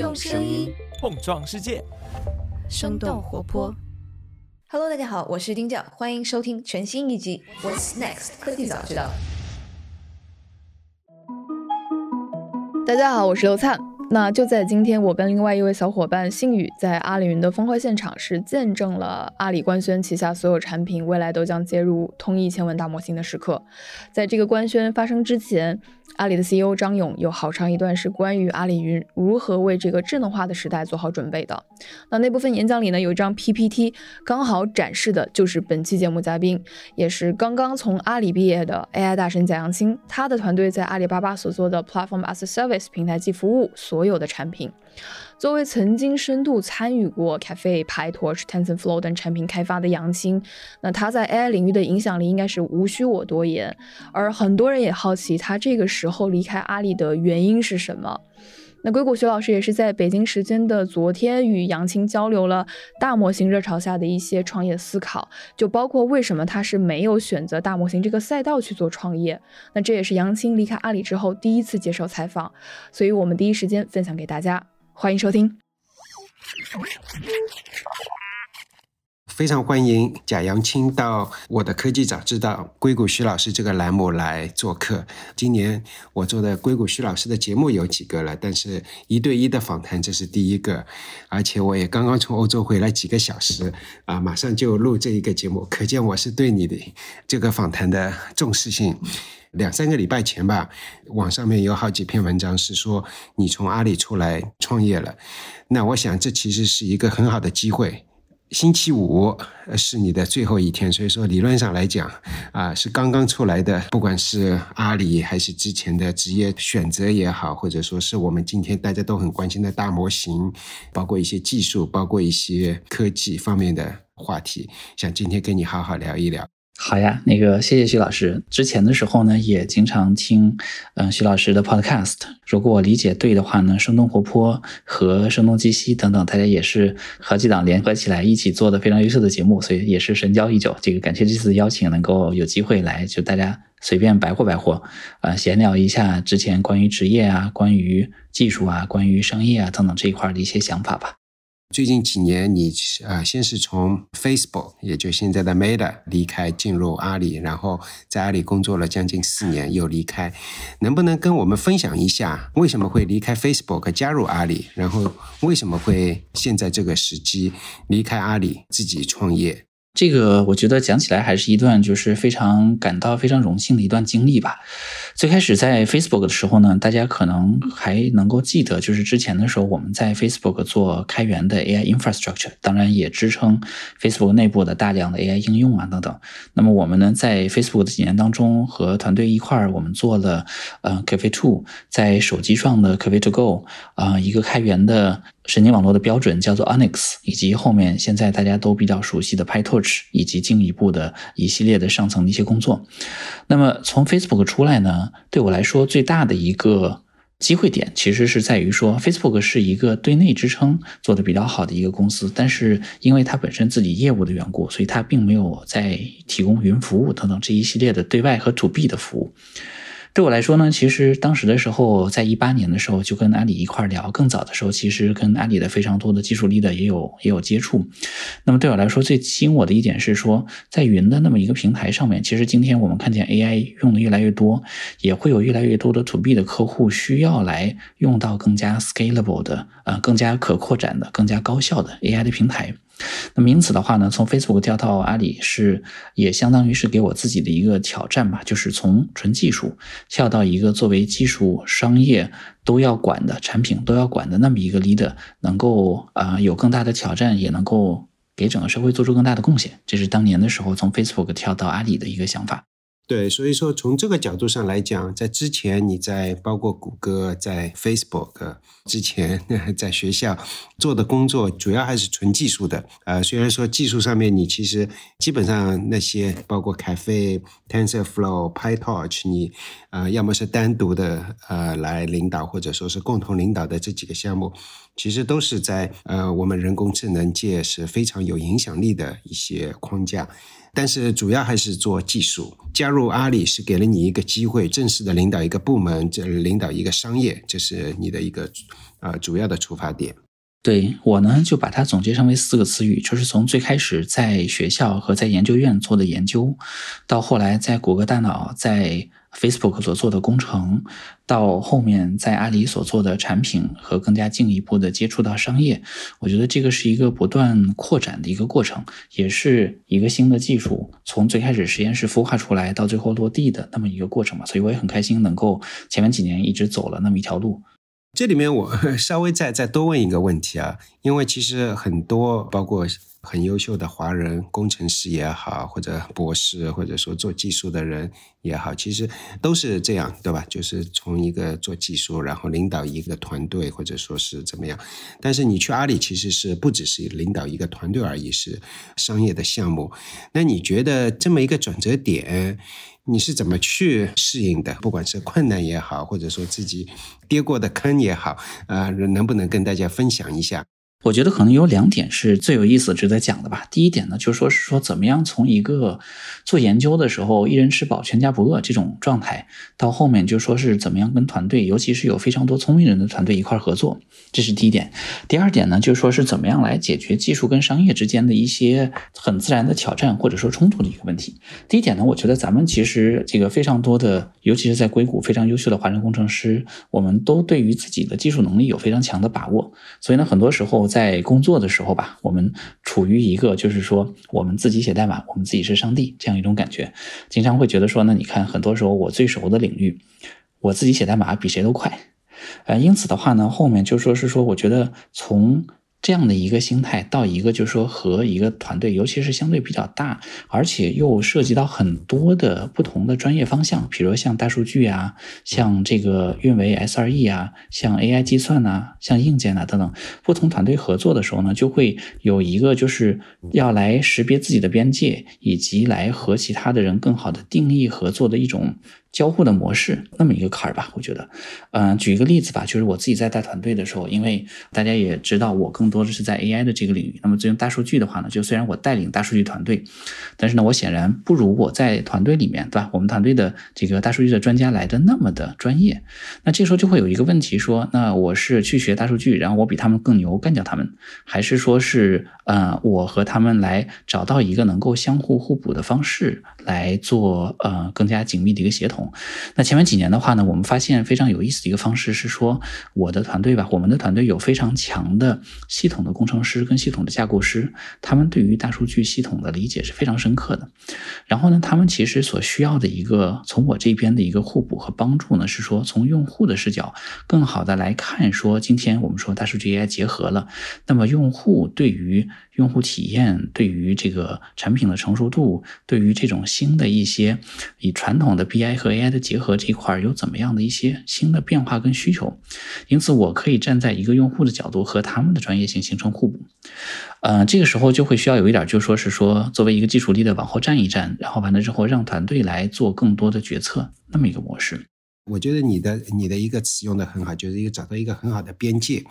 用声音碰撞世界，生动活泼。Hello，大家好，我是丁教，欢迎收听全新一集《What's Next 科技早知道》。大家好，我是刘灿。那就在今天，我跟另外一位小伙伴信宇在阿里云的峰会现场，是见证了阿里官宣旗下所有产品未来都将接入通义千问大模型的时刻。在这个官宣发生之前，阿里的 CEO 张勇有好长一段是关于阿里云如何为这个智能化的时代做好准备的。那那部分演讲里呢，有一张 PPT，刚好展示的就是本期节目嘉宾，也是刚刚从阿里毕业的 AI 大神贾扬青。他的团队在阿里巴巴所做的 Platform as a Service 平台即服务所有的产品。作为曾经深度参与过 Cafe、PyTorch、TensorFlow 等产品开发的杨青，那他在 AI 领域的影响力应该是无需我多言。而很多人也好奇他这个时候离开阿里的原因是什么。那硅谷徐老师也是在北京时间的昨天与杨青交流了大模型热潮下的一些创业思考，就包括为什么他是没有选择大模型这个赛道去做创业。那这也是杨青离开阿里之后第一次接受采访，所以我们第一时间分享给大家。欢迎收听，非常欢迎贾扬青到我的科技早知道硅谷徐老师这个栏目来做客。今年我做的硅谷徐老师的节目有几个了，但是一对一的访谈这是第一个，而且我也刚刚从欧洲回来几个小时啊，马上就录这一个节目，可见我是对你的这个访谈的重视性。两三个礼拜前吧，网上面有好几篇文章是说你从阿里出来创业了。那我想这其实是一个很好的机会。星期五是你的最后一天，所以说理论上来讲啊，是刚刚出来的。不管是阿里还是之前的职业选择也好，或者说是我们今天大家都很关心的大模型，包括一些技术，包括一些科技方面的话题，想今天跟你好好聊一聊。好呀，那个谢谢徐老师。之前的时候呢，也经常听嗯徐老师的 podcast。如果我理解对的话呢，生动活泼和声东击西等等，大家也是好几档联合起来一起做的非常优秀的节目，所以也是神交已久。这个感谢这次邀请，能够有机会来就大家随便白活白活，呃，闲聊一下之前关于职业啊、关于技术啊、关于商业啊等等这一块的一些想法吧。最近几年，你呃，先是从 Facebook，也就现在的 Meta 离开，进入阿里，然后在阿里工作了将近四年，又离开。能不能跟我们分享一下，为什么会离开 Facebook 加入阿里？然后为什么会现在这个时机离开阿里自己创业？这个我觉得讲起来还是一段就是非常感到非常荣幸的一段经历吧。最开始在 Facebook 的时候呢，大家可能还能够记得，就是之前的时候我们在 Facebook 做开源的 AI infrastructure，当然也支撑 Facebook 内部的大量的 AI 应用啊等等。那么我们呢，在 Facebook 的几年当中，和团队一块儿，我们做了呃 Cafe Two 在手机上的 Cafe To Go 啊一个开源的。神经网络的标准叫做 Onyx，以及后面现在大家都比较熟悉的 PyTorch，以及进一步的一系列的上层的一些工作。那么从 Facebook 出来呢，对我来说最大的一个机会点，其实是在于说 Facebook 是一个对内支撑做的比较好的一个公司，但是因为它本身自己业务的缘故，所以它并没有在提供云服务等等这一系列的对外和 To B 的服务。对我来说呢，其实当时的时候，在一八年的时候就跟阿里一块聊。更早的时候，其实跟阿里的非常多的技术力的也有也有接触。那么对我来说，最吸引我的一点是说，在云的那么一个平台上面，其实今天我们看见 AI 用的越来越多，也会有越来越多的 To B 的客户需要来用到更加 scalable 的呃更加可扩展的、更加高效的 AI 的平台。那么因此的话呢，从 Facebook 跳到阿里是也相当于是给我自己的一个挑战吧，就是从纯技术跳到一个作为技术、商业都要管的产品都要管的那么一个 leader，能够啊有更大的挑战，也能够给整个社会做出更大的贡献。这是当年的时候从 Facebook 跳到阿里的一个想法。对，所以说从这个角度上来讲，在之前你在包括谷歌、在 Facebook 之前，在学校做的工作，主要还是纯技术的。呃，虽然说技术上面你其实基本上那些包括 Cafe、TensorFlow、PyTorch，你呃要么是单独的呃来领导，或者说是共同领导的这几个项目，其实都是在呃我们人工智能界是非常有影响力的一些框架。但是主要还是做技术。加入阿里是给了你一个机会，正式的领导一个部门，这领导一个商业，这是你的一个呃主要的出发点。对我呢，就把它总结成为四个词语，就是从最开始在学校和在研究院做的研究，到后来在谷歌大脑、在 Facebook 所做的工程，到后面在阿里所做的产品和更加进一步的接触到商业，我觉得这个是一个不断扩展的一个过程，也是一个新的技术从最开始实验室孵化出来到最后落地的那么一个过程嘛。所以我也很开心能够前面几年一直走了那么一条路。这里面我 稍微再再多问一个问题啊，因为其实很多包括很优秀的华人工程师也好，或者博士，或者说做技术的人也好，其实都是这样，对吧？就是从一个做技术，然后领导一个团队，或者说是怎么样。但是你去阿里，其实是不只是领导一个团队而已，是商业的项目。那你觉得这么一个转折点？你是怎么去适应的？不管是困难也好，或者说自己跌过的坑也好，啊，能不能跟大家分享一下？我觉得可能有两点是最有意思、值得讲的吧。第一点呢，就是说是说怎么样从一个做研究的时候一人吃饱全家不饿这种状态，到后面就说是怎么样跟团队，尤其是有非常多聪明人的团队一块合作，这是第一点。第二点呢，就说是怎么样来解决技术跟商业之间的一些很自然的挑战或者说冲突的一个问题。第一点呢，我觉得咱们其实这个非常多的，尤其是在硅谷非常优秀的华人工程师，我们都对于自己的技术能力有非常强的把握，所以呢，很多时候。在工作的时候吧，我们处于一个就是说，我们自己写代码，我们自己是上帝这样一种感觉，经常会觉得说，那你看，很多时候我最熟的领域，我自己写代码比谁都快，呃，因此的话呢，后面就说是说，我觉得从。这样的一个心态，到一个就是说和一个团队，尤其是相对比较大，而且又涉及到很多的不同的专业方向，比如像大数据啊，像这个运维 SRE 啊，像 AI 计算呐，像硬件呐等等，不同团队合作的时候呢，就会有一个就是要来识别自己的边界，以及来和其他的人更好的定义合作的一种。交互的模式那么一个坎儿吧，我觉得，嗯，举一个例子吧，就是我自己在带团队的时候，因为大家也知道我更多的是在 AI 的这个领域，那么用大数据的话呢，就虽然我带领大数据团队，但是呢，我显然不如我在团队里面，对吧？我们团队的这个大数据的专家来的那么的专业，那这时候就会有一个问题说，那我是去学大数据，然后我比他们更牛，干掉他们，还是说是，呃，我和他们来找到一个能够相互互补的方式来做，呃，更加紧密的一个协同。那前面几年的话呢，我们发现非常有意思的一个方式是说，我的团队吧，我们的团队有非常强的系统的工程师跟系统的架构师，他们对于大数据系统的理解是非常深刻的。然后呢，他们其实所需要的一个从我这边的一个互补和帮助呢，是说从用户的视角更好的来看，说今天我们说大数据 AI 结合了，那么用户对于用户体验对于这个产品的成熟度，对于这种新的一些以传统的 BI 和 AI 的结合这一块有怎么样的一些新的变化跟需求？因此，我可以站在一个用户的角度和他们的专业性形成互补。呃，这个时候就会需要有一点，就说是说作为一个基础力的往后站一站，然后完了之后让团队来做更多的决策，那么一个模式。我觉得你的你的一个词用的很好，就是一个找到一个很好的边界。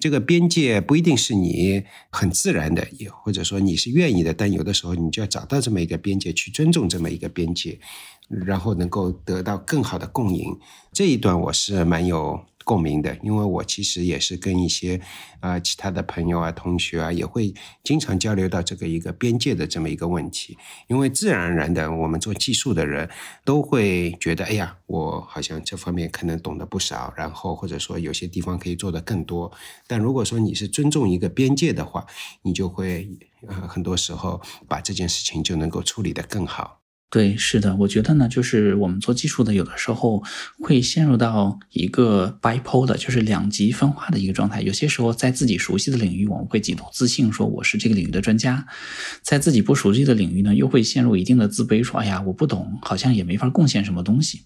这个边界不一定是你很自然的，也或者说你是愿意的，但有的时候你就要找到这么一个边界，去尊重这么一个边界，然后能够得到更好的共赢。这一段我是蛮有。共鸣的，因为我其实也是跟一些啊其他的朋友啊、同学啊，也会经常交流到这个一个边界的这么一个问题。因为自然而然的，我们做技术的人都会觉得，哎呀，我好像这方面可能懂得不少，然后或者说有些地方可以做得更多。但如果说你是尊重一个边界的话，你就会呃很多时候把这件事情就能够处理得更好。对，是的，我觉得呢，就是我们做技术的，有的时候会陷入到一个 bipolar，就是两极分化的一个状态。有些时候在自己熟悉的领域，我们会极度自信，说我是这个领域的专家；在自己不熟悉的领域呢，又会陷入一定的自卑，说哎呀，我不懂，好像也没法贡献什么东西。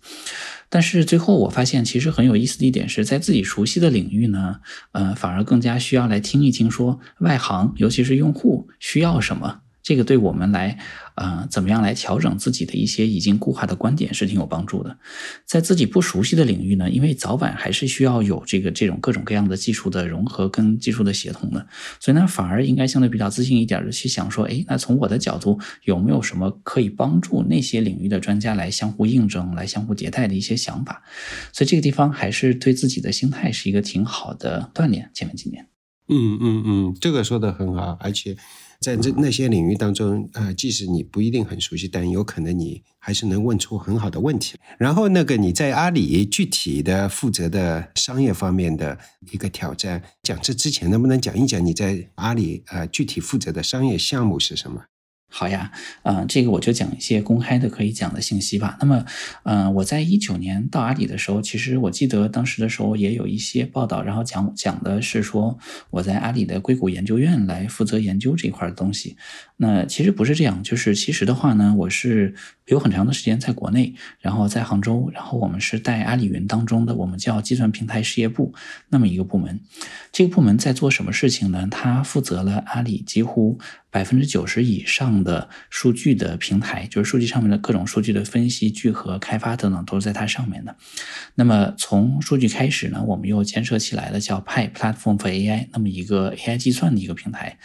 但是最后我发现，其实很有意思的一点是在自己熟悉的领域呢，呃，反而更加需要来听一听，说外行，尤其是用户需要什么。这个对我们来，呃，怎么样来调整自己的一些已经固化的观点是挺有帮助的。在自己不熟悉的领域呢，因为早晚还是需要有这个这种各种各样的技术的融合跟技术的协同的，所以呢，反而应该相对比较自信一点的去想说，哎，那从我的角度有没有什么可以帮助那些领域的专家来相互印证、来相互迭代的一些想法？所以这个地方还是对自己的心态是一个挺好的锻炼。前面几年，嗯嗯嗯，这个说的很好，而且。在这那些领域当中，呃，即使你不一定很熟悉，但有可能你还是能问出很好的问题。然后，那个你在阿里具体的负责的商业方面的一个挑战，讲这之前能不能讲一讲你在阿里呃具体负责的商业项目是什么？好呀，嗯，这个我就讲一些公开的可以讲的信息吧。那么，嗯，我在一九年到阿里的时候，其实我记得当时的时候也有一些报道，然后讲讲的是说我在阿里的硅谷研究院来负责研究这块的东西。那其实不是这样，就是其实的话呢，我是有很长的时间在国内，然后在杭州，然后我们是带阿里云当中的我们叫计算平台事业部那么一个部门。这个部门在做什么事情呢？它负责了阿里几乎。百分之九十以上的数据的平台，就是数据上面的各种数据的分析、聚合、开发等等，都是在它上面的。那么从数据开始呢，我们又建设起来了叫派 Platform for AI，那么一个 AI 计算的一个平台。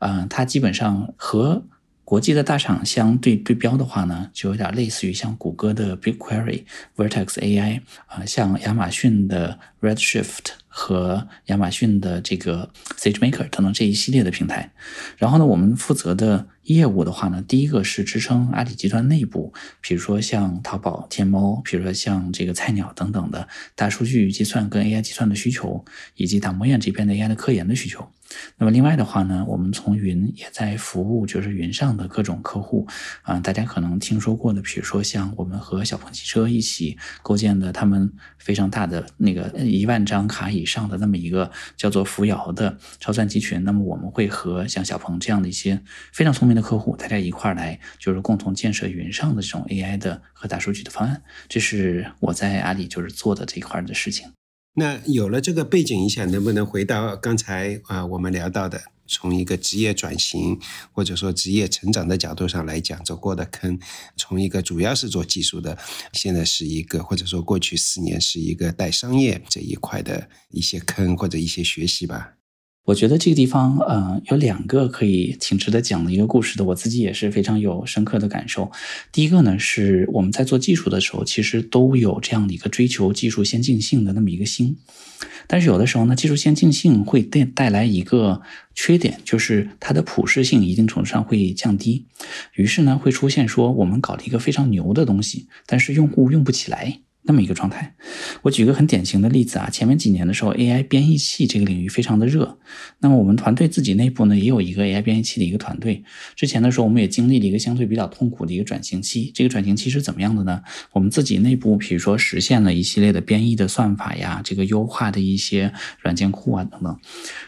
嗯，它基本上和国际的大厂相对对标的话呢，就有点类似于像谷歌的 BigQuery、Vertex AI 啊，像亚马逊的 Redshift。和亚马逊的这个 SageMaker 等等这一系列的平台，然后呢，我们负责的业务的话呢，第一个是支撑阿里集团内部，比如说像淘宝、天猫，比如说像这个菜鸟等等的大数据计算跟 AI 计算的需求，以及大模院这边的 AI 的科研的需求。那么另外的话呢，我们从云也在服务，就是云上的各种客户啊，大家可能听说过的，比如说像我们和小鹏汽车一起构建的他们非常大的那个一万张卡以上的那么一个叫做扶摇的超算集群。那么我们会和像小鹏这样的一些非常聪明的客户，大家一块儿来，就是共同建设云上的这种 AI 的和大数据的方案。这是我在阿里就是做的这一块的事情。那有了这个背景影响，能不能回到刚才啊我们聊到的，从一个职业转型或者说职业成长的角度上来讲，走过的坑，从一个主要是做技术的，现在是一个或者说过去四年是一个带商业这一块的一些坑或者一些学习吧。我觉得这个地方，呃，有两个可以挺值得讲的一个故事的，我自己也是非常有深刻的感受。第一个呢，是我们在做技术的时候，其实都有这样的一个追求技术先进性的那么一个心，但是有的时候呢，技术先进性会带带来一个缺点，就是它的普适性一定程度上会降低，于是呢，会出现说我们搞了一个非常牛的东西，但是用户用不起来。那么一个状态，我举个很典型的例子啊，前面几年的时候，AI 编译器这个领域非常的热。那么我们团队自己内部呢，也有一个 AI 编译器的一个团队。之前的时候，我们也经历了一个相对比较痛苦的一个转型期。这个转型期是怎么样的呢？我们自己内部，比如说实现了一系列的编译的算法呀，这个优化的一些软件库啊等等。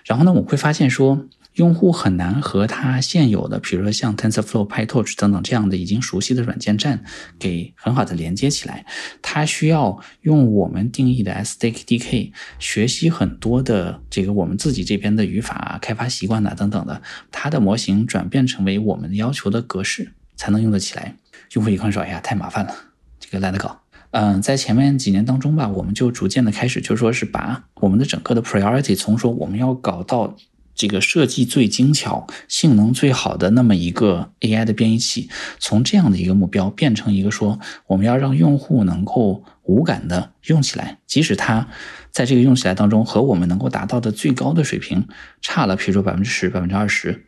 然后呢，我会发现说。用户很难和他现有的，比如说像 TensorFlow、PyTorch 等等这样的已经熟悉的软件站给很好的连接起来。他需要用我们定义的 SDK 学习很多的这个我们自己这边的语法、开发习惯呐等等的，他的模型转变成为我们要求的格式才能用得起来。用户一看说：“哎呀，太麻烦了，这个懒得搞。”嗯，在前面几年当中吧，我们就逐渐的开始就说是把我们的整个的 priority 从说我们要搞到。这个设计最精巧、性能最好的那么一个 AI 的编译器，从这样的一个目标变成一个说，我们要让用户能够无感的用起来，即使它在这个用起来当中和我们能够达到的最高的水平差了，比如说百分之十、百分之二十。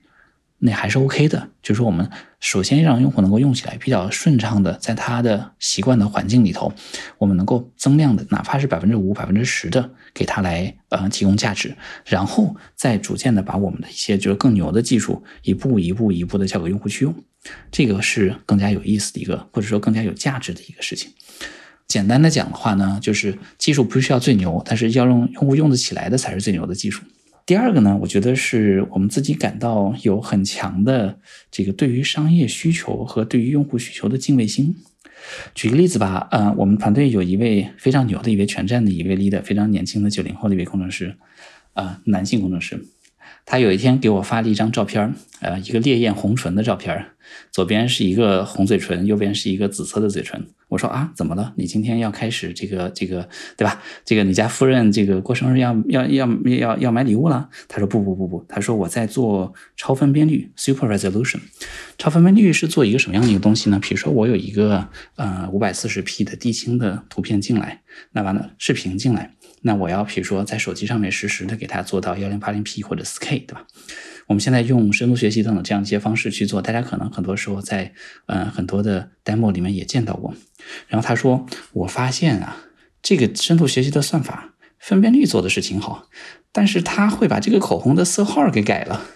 那还是 OK 的，就是说我们首先让用户能够用起来比较顺畅的，在他的习惯的环境里头，我们能够增量的，哪怕是百分之五、百分之十的给他来呃提供价值，然后再逐渐的把我们的一些就是更牛的技术一步一步一步的交给用户去用，这个是更加有意思的一个，或者说更加有价值的一个事情。简单的讲的话呢，就是技术不需要最牛，但是要让用户用得起来的才是最牛的技术。第二个呢，我觉得是我们自己感到有很强的这个对于商业需求和对于用户需求的敬畏心。举个例子吧，呃，我们团队有一位非常牛的一位全站的一位 leader，非常年轻的九零后的一位工程师，呃，男性工程师。他有一天给我发了一张照片，呃，一个烈焰红唇的照片，左边是一个红嘴唇，右边是一个紫色的嘴唇。我说啊，怎么了？你今天要开始这个这个，对吧？这个你家夫人这个过生日要要要要要买礼物了？他说不不不不，他说我在做超分辨率 （super resolution）。超分辨率是做一个什么样的一个东西呢？比如说我有一个呃五百四十 P 的地清的图片进来，那完了视频进来，那我要比如说在手机上面实时的给它做到幺零八零 P 或者四 K，对吧？我们现在用深度学习等等这样一些方式去做，大家可能很多时候在呃很多的 demo 里面也见到过。然后他说：“我发现啊，这个深度学习的算法分辨率做的是挺好，但是他会把这个口红的色号给改了。”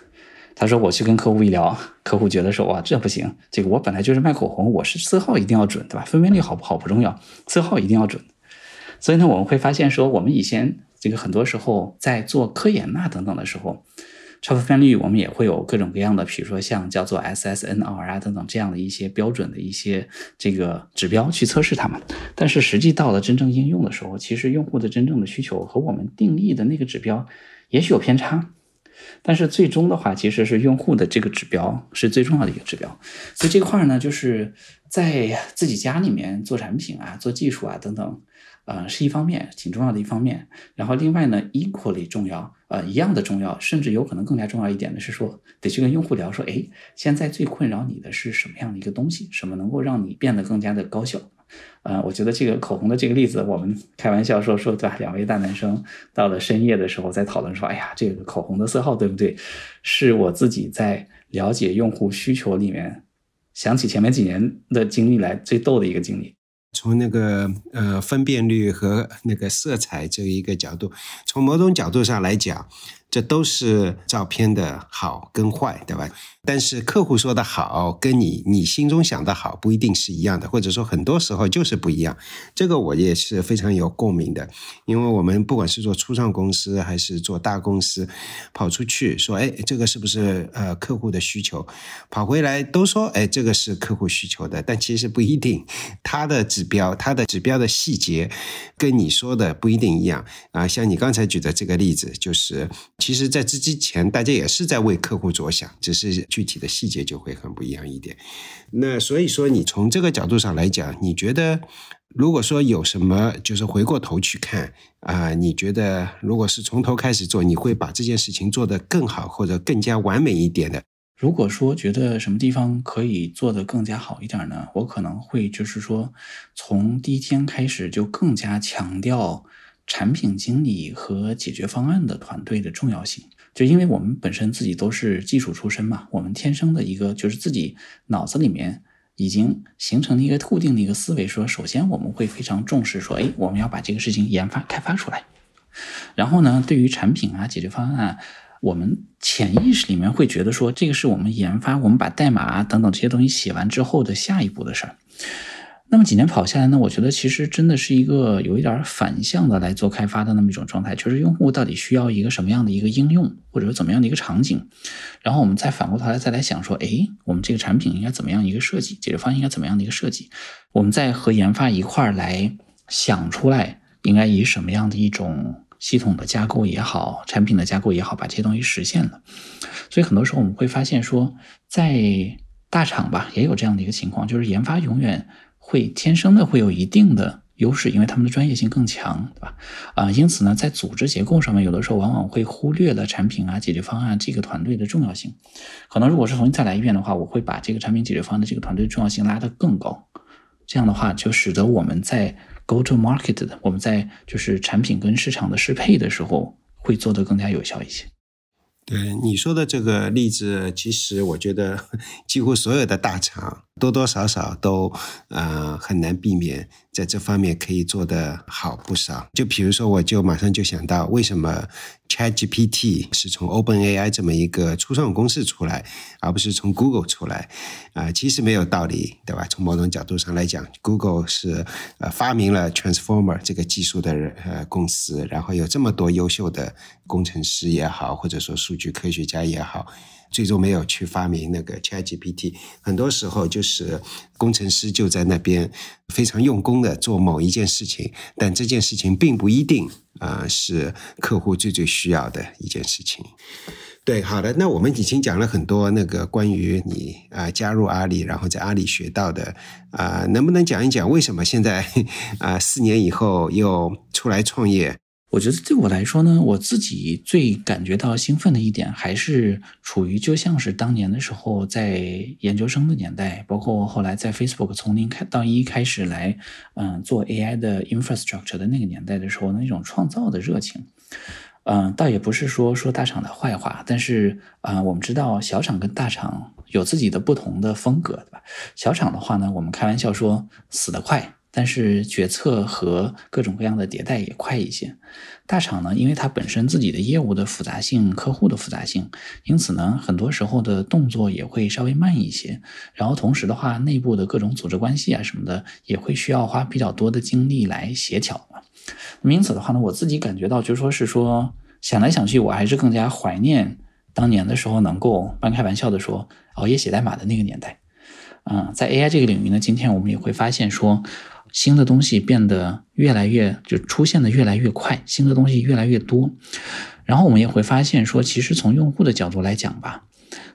他说：“我去跟客户一聊，客户觉得说哇这不行，这个我本来就是卖口红，我是色号一定要准，对吧？分辨率好不好不重要，色号一定要准。所以呢，我们会发现说，我们以前这个很多时候在做科研呐等等的时候。”超分辨率，我们也会有各种各样的，比如说像叫做 SSNR 啊等等这样的一些标准的一些这个指标去测试它们。但是实际到了真正应用的时候，其实用户的真正的需求和我们定义的那个指标也许有偏差。但是最终的话，其实是用户的这个指标是最重要的一个指标。所以这块呢，就是在自己家里面做产品啊、做技术啊等等。呃，是一方面，挺重要的一方面。然后另外呢，equally 重要，呃，一样的重要，甚至有可能更加重要一点的是说，得去跟用户聊说，哎，现在最困扰你的是什么样的一个东西？什么能够让你变得更加的高效？呃，我觉得这个口红的这个例子，我们开玩笑说说，对吧？两位大男生到了深夜的时候在讨论说，哎呀，这个口红的色号对不对？是我自己在了解用户需求里面，想起前面几年的经历来最逗的一个经历。从那个呃分辨率和那个色彩这一个角度，从某种角度上来讲。这都是照片的好跟坏，对吧？但是客户说的好，跟你你心中想的好不一定是一样的，或者说很多时候就是不一样。这个我也是非常有共鸣的，因为我们不管是做初创公司还是做大公司，跑出去说，哎，这个是不是呃客户的需求？跑回来都说，哎，这个是客户需求的，但其实不一定。他的指标，他的指标的细节，跟你说的不一定一样啊。像你刚才举的这个例子，就是。其实，在这之前，大家也是在为客户着想，只是具体的细节就会很不一样一点。那所以说，你从这个角度上来讲，你觉得，如果说有什么，就是回过头去看啊，你觉得，如果是从头开始做，你会把这件事情做得更好，或者更加完美一点的？如果说觉得什么地方可以做得更加好一点呢？我可能会就是说，从第一天开始就更加强调。产品经理和解决方案的团队的重要性，就因为我们本身自己都是技术出身嘛，我们天生的一个就是自己脑子里面已经形成了一个固定的一个思维，说首先我们会非常重视说，哎，我们要把这个事情研发开发出来。然后呢，对于产品啊、解决方案，我们潜意识里面会觉得说，这个是我们研发，我们把代码啊等等这些东西写完之后的下一步的事儿。那么几年跑下来呢，我觉得其实真的是一个有一点反向的来做开发的那么一种状态，就是用户到底需要一个什么样的一个应用，或者说怎么样的一个场景，然后我们再反过头来再来想说，哎，我们这个产品应该怎么样一个设计，解决方案应该怎么样的一个设计，我们再和研发一块儿来想出来，应该以什么样的一种系统的架构也好，产品的架构也好，把这些东西实现了。所以很多时候我们会发现说，在大厂吧也有这样的一个情况，就是研发永远。会天生的会有一定的优势，因为他们的专业性更强，对吧？啊，因此呢，在组织结构上面，有的时候往往会忽略了产品啊、解决方案这个团队的重要性。可能如果是重新再来一遍的话，我会把这个产品解决方案的这个团队重要性拉得更高。这样的话，就使得我们在 go to market 的，我们在就是产品跟市场的适配的时候，会做得更加有效一些。对你说的这个例子，其实我觉得 几乎所有的大厂多多少少都呃很难避免。在这方面可以做得好不少。就比如说，我就马上就想到，为什么 ChatGPT 是从 OpenAI 这么一个初创公司出来，而不是从 Google 出来？啊，其实没有道理，对吧？从某种角度上来讲，Google 是呃发明了 Transformer 这个技术的呃公司，然后有这么多优秀的工程师也好，或者说数据科学家也好。最终没有去发明那个 ChatGPT，很多时候就是工程师就在那边非常用功的做某一件事情，但这件事情并不一定啊是客户最最需要的一件事情。对，好的，那我们已经讲了很多那个关于你啊加入阿里，然后在阿里学到的啊，能不能讲一讲为什么现在 啊四年以后又出来创业？我觉得对我来说呢，我自己最感觉到兴奋的一点，还是处于就像是当年的时候在研究生的年代，包括后来在 Facebook 从零开到一开始来，嗯，做 AI 的 infrastructure 的那个年代的时候那种创造的热情。嗯，倒也不是说说大厂的坏话，但是啊，我们知道小厂跟大厂有自己的不同的风格，对吧？小厂的话呢，我们开玩笑说死得快，但是决策和各种各样的迭代也快一些。大厂呢，因为它本身自己的业务的复杂性、客户的复杂性，因此呢，很多时候的动作也会稍微慢一些。然后同时的话，内部的各种组织关系啊什么的，也会需要花比较多的精力来协调嘛。因此的话呢，我自己感觉到，就说是说想来想去，我还是更加怀念当年的时候能够半开玩笑的说熬夜写代码的那个年代。嗯，在 AI 这个领域呢，今天我们也会发现说，新的东西变得越来越就出现的越来越快，新的东西越来越多。然后我们也会发现说，其实从用户的角度来讲吧，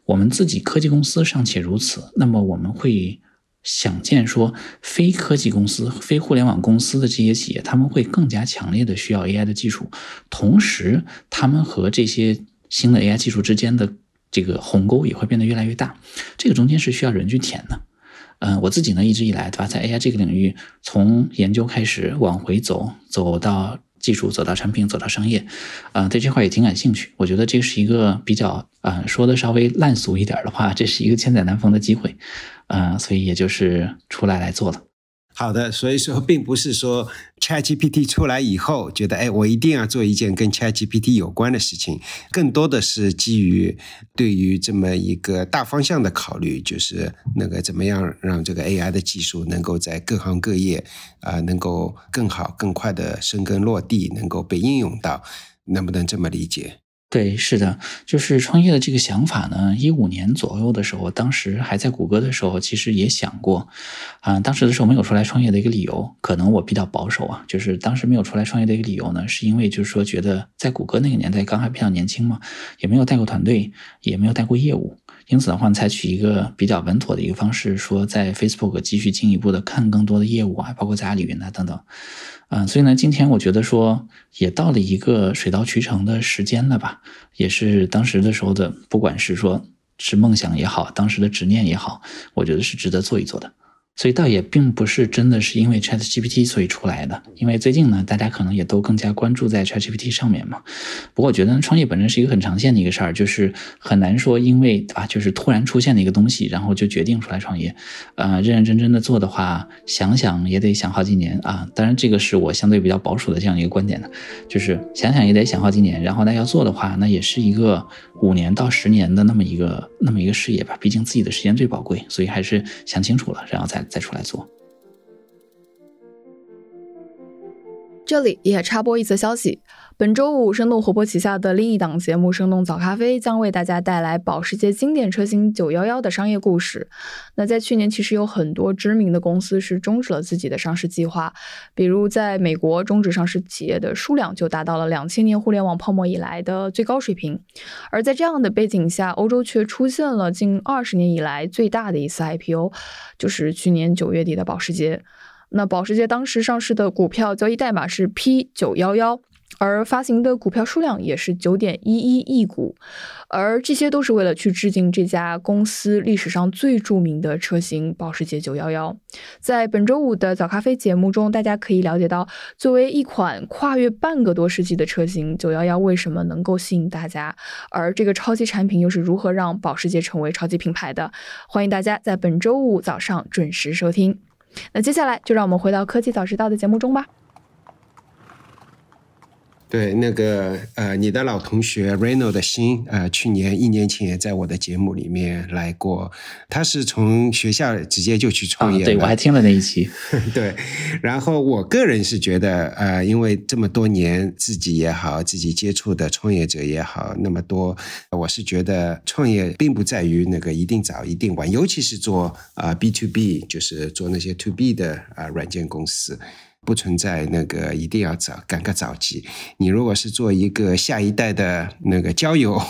我们自己科技公司尚且如此，那么我们会。想见说，非科技公司、非互联网公司的这些企业，他们会更加强烈的需要 AI 的技术，同时，他们和这些新的 AI 技术之间的这个鸿沟也会变得越来越大。这个中间是需要人去填的。嗯，我自己呢，一直以来对吧，在 AI 这个领域，从研究开始往回走，走到技术，走到产品，走到商业，啊，对这块也挺感兴趣。我觉得这是一个比较啊，说的稍微烂俗一点的话，这是一个千载难逢的机会。嗯，所以也就是出来来做了。好的，所以说并不是说 ChatGPT 出来以后觉得，哎，我一定要做一件跟 ChatGPT 有关的事情，更多的是基于对于这么一个大方向的考虑，就是那个怎么样让这个 AI 的技术能够在各行各业啊，能够更好、更快的生根落地，能够被应用到，能不能这么理解？对，是的，就是创业的这个想法呢。一五年左右的时候，当时还在谷歌的时候，其实也想过，啊，当时的时候没有出来创业的一个理由，可能我比较保守啊，就是当时没有出来创业的一个理由呢，是因为就是说觉得在谷歌那个年代刚还比较年轻嘛，也没有带过团队，也没有带过业务，因此的话，采取一个比较稳妥的一个方式，说在 Facebook 继续进一步的看更多的业务啊，包括在阿里云啊等等。嗯，所以呢，今天我觉得说也到了一个水到渠成的时间了吧，也是当时的时候的，不管是说是梦想也好，当时的执念也好，我觉得是值得做一做的。所以倒也并不是真的是因为 Chat GPT 所以出来的，因为最近呢，大家可能也都更加关注在 Chat GPT 上面嘛。不过我觉得创业本身是一个很长线的一个事儿，就是很难说因为对吧，就是突然出现的一个东西，然后就决定出来创业。呃，认认真真的做的话，想想也得想好几年啊。当然这个是我相对比较保守的这样一个观点的，就是想想也得想好几年。然后那要做的话，那也是一个五年到十年的那么一个那么一个事业吧。毕竟自己的时间最宝贵，所以还是想清楚了，然后再。再出来做。这里也插播一则消息：本周五，生动活泼旗下的另一档节目《生动早咖啡》将为大家带来保时捷经典车型911的商业故事。那在去年，其实有很多知名的公司是终止了自己的上市计划，比如在美国，终止上市企业的数量就达到了两千年互联网泡沫以来的最高水平。而在这样的背景下，欧洲却出现了近二十年以来最大的一次 IPO，就是去年九月底的保时捷。那保时捷当时上市的股票交易代码是 P 九幺幺，而发行的股票数量也是九点一一亿股，而这些都是为了去致敬这家公司历史上最著名的车型保时捷九幺幺。在本周五的早咖啡节目中，大家可以了解到，作为一款跨越半个多世纪的车型，九幺幺为什么能够吸引大家，而这个超级产品又是如何让保时捷成为超级品牌的？欢迎大家在本周五早上准时收听。那接下来就让我们回到科技早知道的节目中吧。对，那个呃，你的老同学 Reno 的心，呃，去年一年前也在我的节目里面来过。他是从学校直接就去创业，对我还听了那一期。对，然后我个人是觉得，呃，因为这么多年自己也好，自己接触的创业者也好，那么多，我是觉得创业并不在于那个一定早一定晚，尤其是做啊 B to B，就是做那些 To B 的啊软件公司。不存在那个一定要早赶个早集。你如果是做一个下一代的那个交友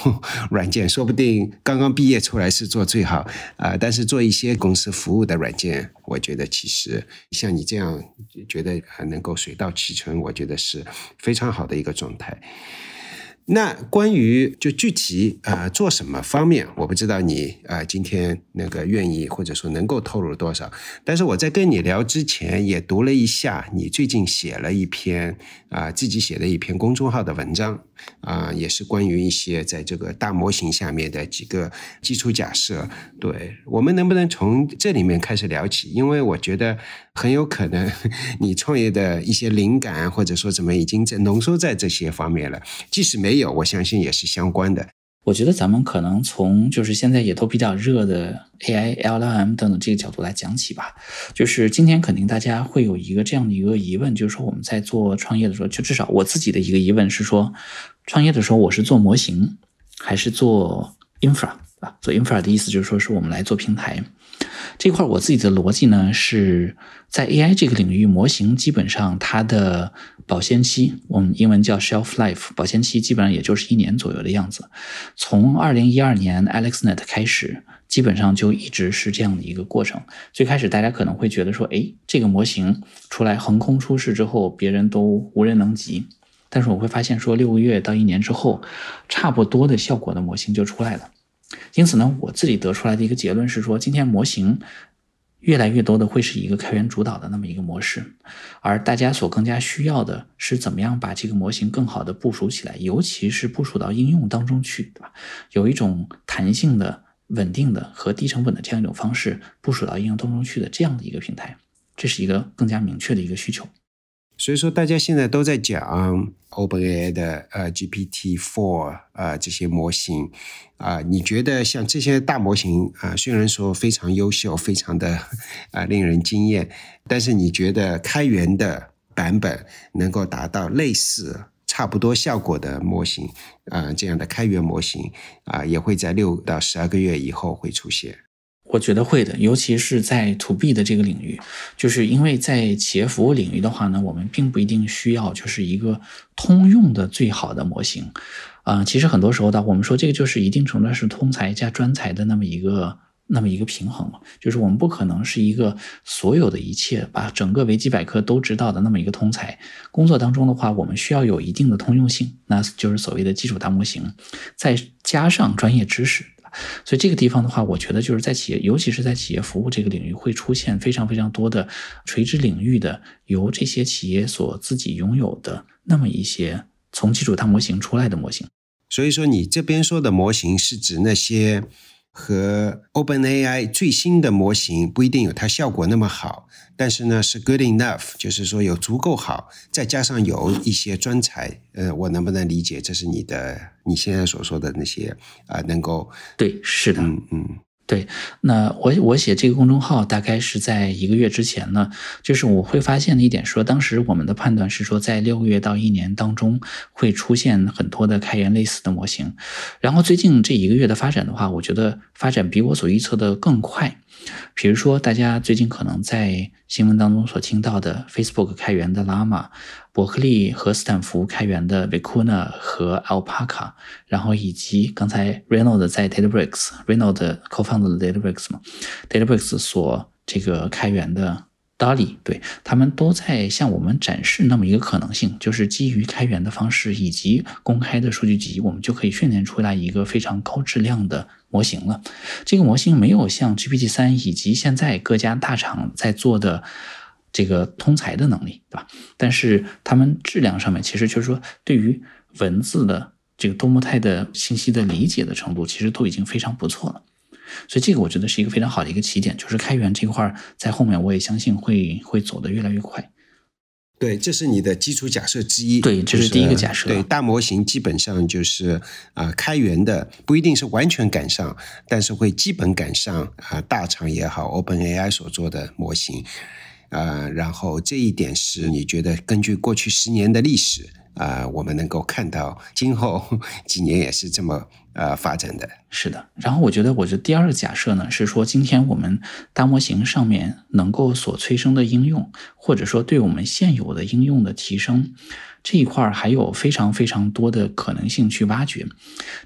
软件，说不定刚刚毕业出来是做最好啊。但是做一些公司服务的软件，我觉得其实像你这样觉得还能够水到渠成，我觉得是非常好的一个状态。那关于就具体呃做什么方面，我不知道你啊今天那个愿意或者说能够透露多少。但是我在跟你聊之前也读了一下，你最近写了一篇啊自己写的一篇公众号的文章啊，也是关于一些在这个大模型下面的几个基础假设。对我们能不能从这里面开始聊起？因为我觉得很有可能 你创业的一些灵感或者说怎么已经在浓缩在这些方面了，即使没。有，我相信也是相关的。我觉得咱们可能从就是现在也都比较热的 AI、LLM 等等这个角度来讲起吧。就是今天肯定大家会有一个这样的一个疑问，就是说我们在做创业的时候，就至少我自己的一个疑问是说，创业的时候我是做模型还是做 infra 啊？做 infra 的意思就是说是我们来做平台。这块我自己的逻辑呢，是在 AI 这个领域，模型基本上它的保鲜期，我们英文叫 shelf life，保鲜期基本上也就是一年左右的样子。从二零一二年 AlexNet 开始，基本上就一直是这样的一个过程。最开始大家可能会觉得说，哎，这个模型出来横空出世之后，别人都无人能及。但是我会发现说，六个月到一年之后，差不多的效果的模型就出来了。因此呢，我自己得出来的一个结论是说，今天模型越来越多的会是一个开源主导的那么一个模式，而大家所更加需要的是怎么样把这个模型更好的部署起来，尤其是部署到应用当中去，对吧？有一种弹性的、稳定的和低成本的这样一种方式部署到应用当中去的这样的一个平台，这是一个更加明确的一个需求。所以说，大家现在都在讲 OpenAI 的呃 GPT-4 啊这些模型啊，你觉得像这些大模型啊，虽然说非常优秀，非常的啊令人惊艳，但是你觉得开源的版本能够达到类似差不多效果的模型啊，这样的开源模型啊，也会在六到十二个月以后会出现。我觉得会的，尤其是在 to B 的这个领域，就是因为在企业服务领域的话呢，我们并不一定需要就是一个通用的最好的模型，啊，其实很多时候的我们说这个就是一定程度上是通才加专才的那么一个那么一个平衡嘛，就是我们不可能是一个所有的一切把整个维基百科都知道的那么一个通才，工作当中的话，我们需要有一定的通用性，那就是所谓的基础大模型，再加上专业知识。所以这个地方的话，我觉得就是在企业，尤其是在企业服务这个领域，会出现非常非常多的垂直领域的由这些企业所自己拥有的那么一些从基础大模型出来的模型。所以说，你这边说的模型是指那些。和 OpenAI 最新的模型不一定有它效果那么好，但是呢是 good enough，就是说有足够好，再加上有一些专才，呃，我能不能理解这是你的你现在所说的那些啊，能够对，是的，嗯嗯。对，那我我写这个公众号大概是在一个月之前呢，就是我会发现的一点说，当时我们的判断是说，在六个月到一年当中会出现很多的开源类似的模型，然后最近这一个月的发展的话，我觉得发展比我所预测的更快。比如说，大家最近可能在新闻当中所听到的 Facebook 开源的 Llama，伯克利和斯坦福开源的 Vicuna 和 Alpaca，然后以及刚才 Reynold 在 Databricks，Reynolds co-founded Databricks 嘛，Databricks 所这个开源的。Dolly，对他们都在向我们展示那么一个可能性，就是基于开源的方式以及公开的数据集，我们就可以训练出来一个非常高质量的模型了。这个模型没有像 GPT 三以及现在各家大厂在做的这个通才的能力，对吧？但是他们质量上面，其实就是说对于文字的这个多模态的信息的理解的程度，其实都已经非常不错了。所以这个我觉得是一个非常好的一个起点，就是开源这块在后面我也相信会会走得越来越快。对，这是你的基础假设之一。对，这是第一个假设。对，大模型基本上就是啊，开源的不一定是完全赶上，但是会基本赶上啊，大厂也好，OpenAI 所做的模型啊。然后这一点是你觉得根据过去十年的历史，啊，我们能够看到今后 几年也是这么呃发展的。是的，然后我觉得，我觉得第二个假设呢是说，今天我们大模型上面能够所催生的应用，或者说对我们现有的应用的提升。这一块还有非常非常多的可能性去挖掘，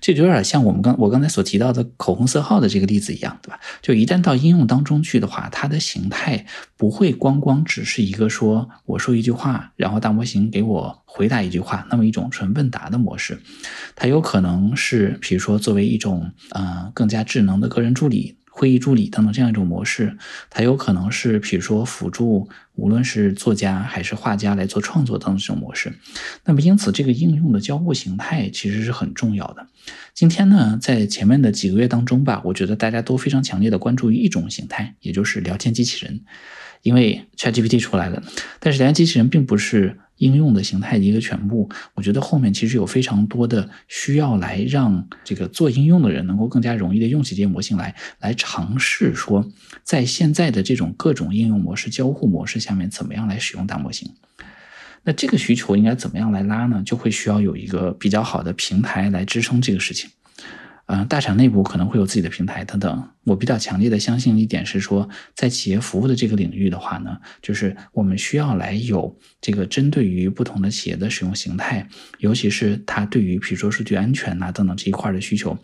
这就有点像我们刚我刚才所提到的口红色号的这个例子一样，对吧？就一旦到应用当中去的话，它的形态不会光光只是一个说我说一句话，然后大模型给我回答一句话，那么一种纯问答的模式，它有可能是比如说作为一种呃更加智能的个人助理。会议助理等等这样一种模式，它有可能是比如说辅助，无论是作家还是画家来做创作等等这种模式。那么因此，这个应用的交互形态其实是很重要的。今天呢，在前面的几个月当中吧，我觉得大家都非常强烈的关注于一种形态，也就是聊天机器人，因为 ChatGPT 出来了，但是聊天机器人并不是。应用的形态的一个全部，我觉得后面其实有非常多的需要来让这个做应用的人能够更加容易的用起这些模型来，来尝试说，在现在的这种各种应用模式、交互模式下面，怎么样来使用大模型？那这个需求应该怎么样来拉呢？就会需要有一个比较好的平台来支撑这个事情。嗯，大厂内部可能会有自己的平台等等。我比较强烈的相信一点是说，在企业服务的这个领域的话呢，就是我们需要来有这个针对于不同的企业的使用形态，尤其是它对于比如说数据安全呐等等这一块的需求，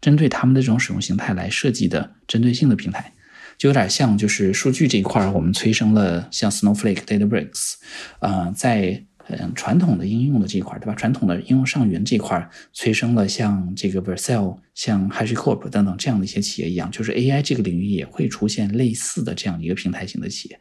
针对他们的这种使用形态来设计的针对性的平台，就有点像就是数据这一块，我们催生了像 Snowflake、Databricks，呃，在。嗯，传统的应用的这一块，对吧？传统的应用上云这块，催生了像这个 Vercel、像 HashiCorp 等等这样的一些企业一样，就是 AI 这个领域也会出现类似的这样一个平台型的企业，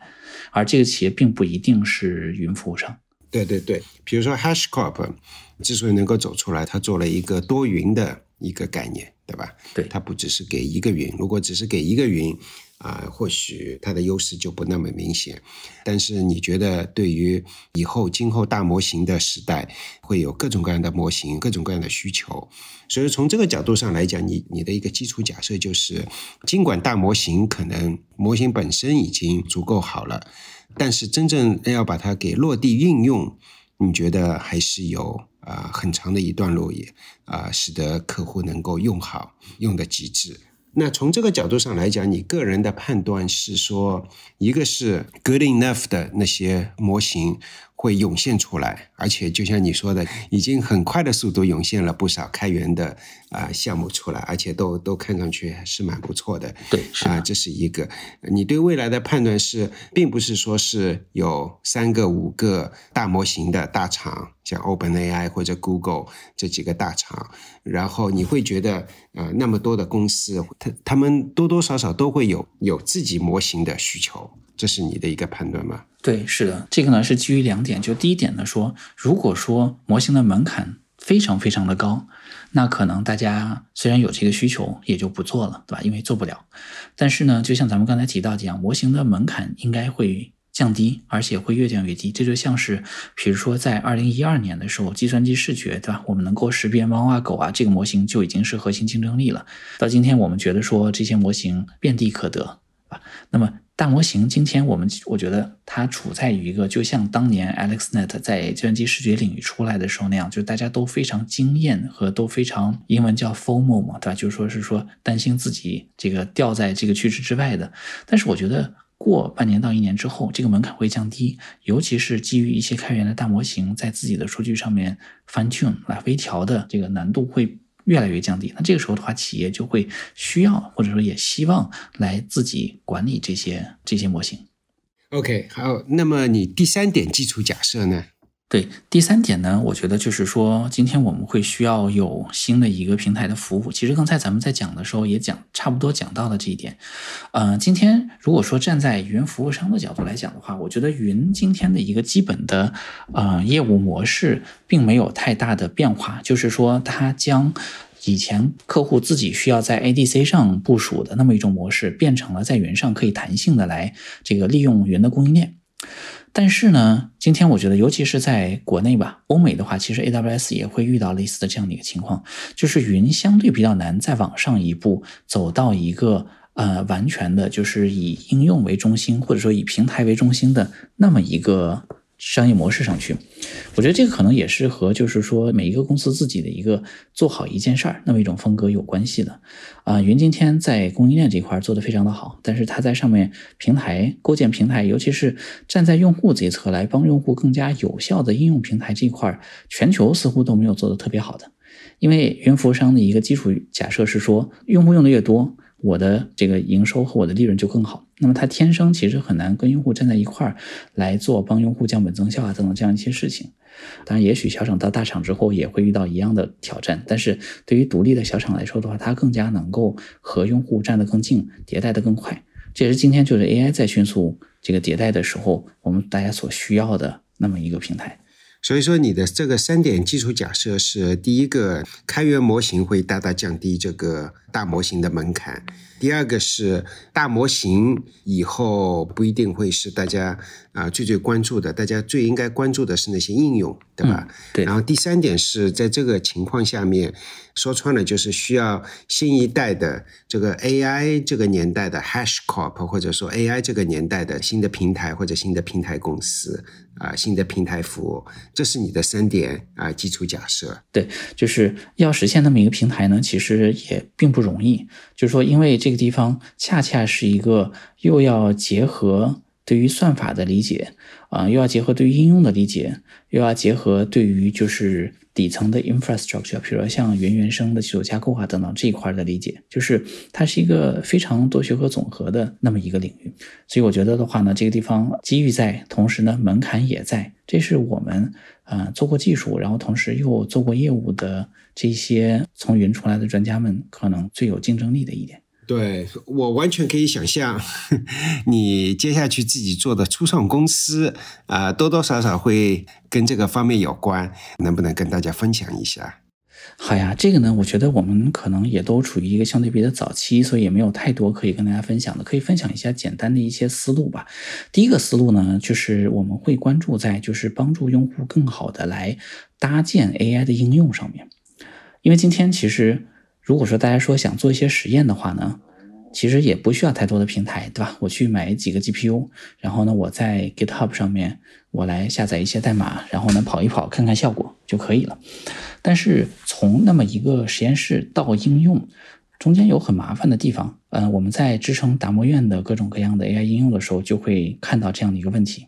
而这个企业并不一定是云服务商。对对对，比如说 HashiCorp 之所以能够走出来，它做了一个多云的一个概念，对吧？对，它不只是给一个云，如果只是给一个云。啊，或许它的优势就不那么明显，但是你觉得对于以后今后大模型的时代，会有各种各样的模型，各种各样的需求，所以从这个角度上来讲，你你的一个基础假设就是，尽管大模型可能模型本身已经足够好了，但是真正要把它给落地运用，你觉得还是有啊很长的一段路也啊，使得客户能够用好，用的极致。那从这个角度上来讲，你个人的判断是说，一个是 good enough 的那些模型。会涌现出来，而且就像你说的，已经很快的速度涌现了不少开源的啊项目出来，而且都都看上去是蛮不错的。对，啊，这是一个。你对未来的判断是，并不是说是有三个五个大模型的大厂，像 OpenAI 或者 Google 这几个大厂，然后你会觉得啊，那么多的公司，他他们多多少少都会有有自己模型的需求。这是你的一个判断吗？对，是的，这个呢是基于两点。就第一点呢，说如果说模型的门槛非常非常的高，那可能大家虽然有这个需求，也就不做了，对吧？因为做不了。但是呢，就像咱们刚才提到这样，模型的门槛应该会降低，而且会越降越低。这就像是，比如说在二零一二年的时候，计算机视觉，对吧？我们能够识别猫啊狗啊，这个模型就已经是核心竞争力了。到今天，我们觉得说这些模型遍地可得，啊，那么。大模型今天我们我觉得它处在于一个就像当年 AlexNet 在计算机视觉领域出来的时候那样，就大家都非常惊艳和都非常英文叫 FOMO 嘛，对吧？就说是说担心自己这个掉在这个趋势之外的。但是我觉得过半年到一年之后，这个门槛会降低，尤其是基于一些开源的大模型在自己的数据上面 fine tune 来微调的这个难度会。越来越降低，那这个时候的话，企业就会需要或者说也希望来自己管理这些这些模型。OK，好，那么你第三点基础假设呢？对，第三点呢，我觉得就是说，今天我们会需要有新的一个平台的服务。其实刚才咱们在讲的时候也讲，差不多讲到了这一点。呃，今天如果说站在云服务商的角度来讲的话，我觉得云今天的一个基本的呃业务模式并没有太大的变化，就是说它将以前客户自己需要在 ADC 上部署的那么一种模式，变成了在云上可以弹性的来这个利用云的供应链。但是呢，今天我觉得，尤其是在国内吧，欧美的话，其实 AWS 也会遇到类似的这样的一个情况，就是云相对比较难再往上一步走到一个呃完全的，就是以应用为中心或者说以平台为中心的那么一个商业模式上去。我觉得这个可能也是和就是说每一个公司自己的一个做好一件事儿那么一种风格有关系的。啊，云今天在供应链这块做的非常的好，但是它在上面平台构建平台，尤其是站在用户这一侧来帮用户更加有效的应用平台这一块，全球似乎都没有做的特别好的。因为云服务商的一个基础假设是说，用户用的越多，我的这个营收和我的利润就更好。那么它天生其实很难跟用户站在一块儿来做帮用户降本增效啊等等这样一些事情。当然，也许小厂到大厂之后也会遇到一样的挑战，但是对于独立的小厂来说的话，它更加能够和用户站得更近，迭代的更快。这也是今天就是 AI 在迅速这个迭代的时候，我们大家所需要的那么一个平台。所以说，你的这个三点基础假设是：第一个，开源模型会大大降低这个大模型的门槛；第二个是大模型以后不一定会是大家啊最最关注的，大家最应该关注的是那些应用，对吧？对。然后第三点是在这个情况下面，说穿了就是需要新一代的这个 AI 这个年代的 HashCorp，或者说 AI 这个年代的新的平台或者新的平台公司。啊，新的平台服务，这是你的三点啊基础假设。对，就是要实现那么一个平台呢，其实也并不容易。就是说，因为这个地方恰恰是一个又要结合对于算法的理解啊，又要结合对于应用的理解，又要结合对于就是。底层的 infrastructure，比如说像云原生的基础架构啊等等这一块的理解，就是它是一个非常多学科总和的那么一个领域。所以我觉得的话呢，这个地方机遇在，同时呢门槛也在，这是我们呃做过技术，然后同时又做过业务的这些从云出来的专家们可能最有竞争力的一点。对我完全可以想象，你接下去自己做的初创公司啊，多多少少会跟这个方面有关，能不能跟大家分享一下？好呀，这个呢，我觉得我们可能也都处于一个相对比较早期，所以也没有太多可以跟大家分享的，可以分享一下简单的一些思路吧。第一个思路呢，就是我们会关注在就是帮助用户更好的来搭建 AI 的应用上面，因为今天其实。如果说大家说想做一些实验的话呢，其实也不需要太多的平台，对吧？我去买几个 GPU，然后呢，我在 GitHub 上面我来下载一些代码，然后呢跑一跑看看效果就可以了。但是从那么一个实验室到应用，中间有很麻烦的地方。嗯，我们在支撑达摩院的各种各样的 AI 应用的时候，就会看到这样的一个问题。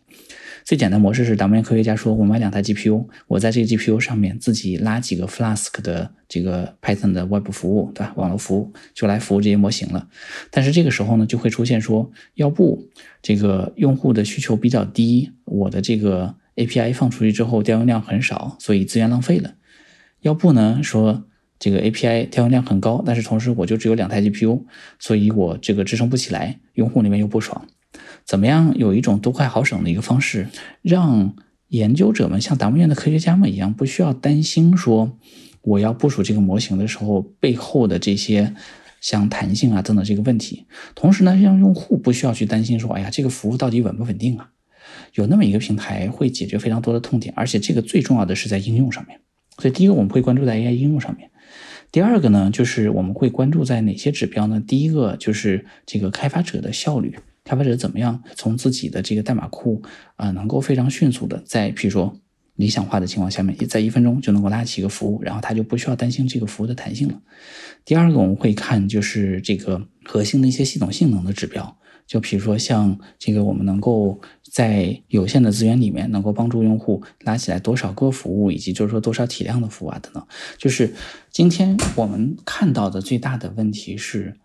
最简单模式是达摩院科学家说：“我买两台 GPU，我在这个 GPU 上面自己拉几个 Flask 的这个 Python 的外部服务，对吧？网络服务就来服务这些模型了。但是这个时候呢，就会出现说，要不这个用户的需求比较低，我的这个 API 放出去之后调用量很少，所以资源浪费了；要不呢，说这个 API 调用量很高，但是同时我就只有两台 GPU，所以我这个支撑不起来，用户那边又不爽。”怎么样有一种多快好省的一个方式，让研究者们像达摩院的科学家们一样，不需要担心说我要部署这个模型的时候背后的这些像弹性啊等等这个问题。同时呢，让用户不需要去担心说，哎呀，这个服务到底稳不稳定啊？有那么一个平台会解决非常多的痛点，而且这个最重要的是在应用上面。所以第一个我们会关注在 AI 应用上面，第二个呢就是我们会关注在哪些指标呢？第一个就是这个开发者的效率。开发者怎么样从自己的这个代码库啊，能够非常迅速的在，譬如说理想化的情况下面，在一分钟就能够拉起一个服务，然后他就不需要担心这个服务的弹性了。第二个我们会看就是这个核心的一些系统性能的指标，就比如说像这个我们能够在有限的资源里面能够帮助用户拉起来多少个服务，以及就是说多少体量的服务啊等等。就是今天我们看到的最大的问题是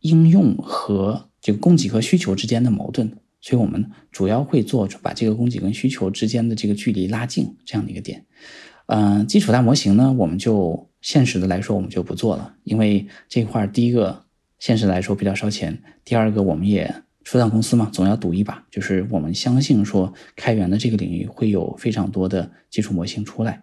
应用和。这个供给和需求之间的矛盾，所以我们主要会做把这个供给跟需求之间的这个距离拉近这样的一个点。嗯，基础大模型呢，我们就现实的来说，我们就不做了，因为这块第一个现实来说比较烧钱，第二个我们也初创公司嘛，总要赌一把，就是我们相信说开源的这个领域会有非常多的基础模型出来，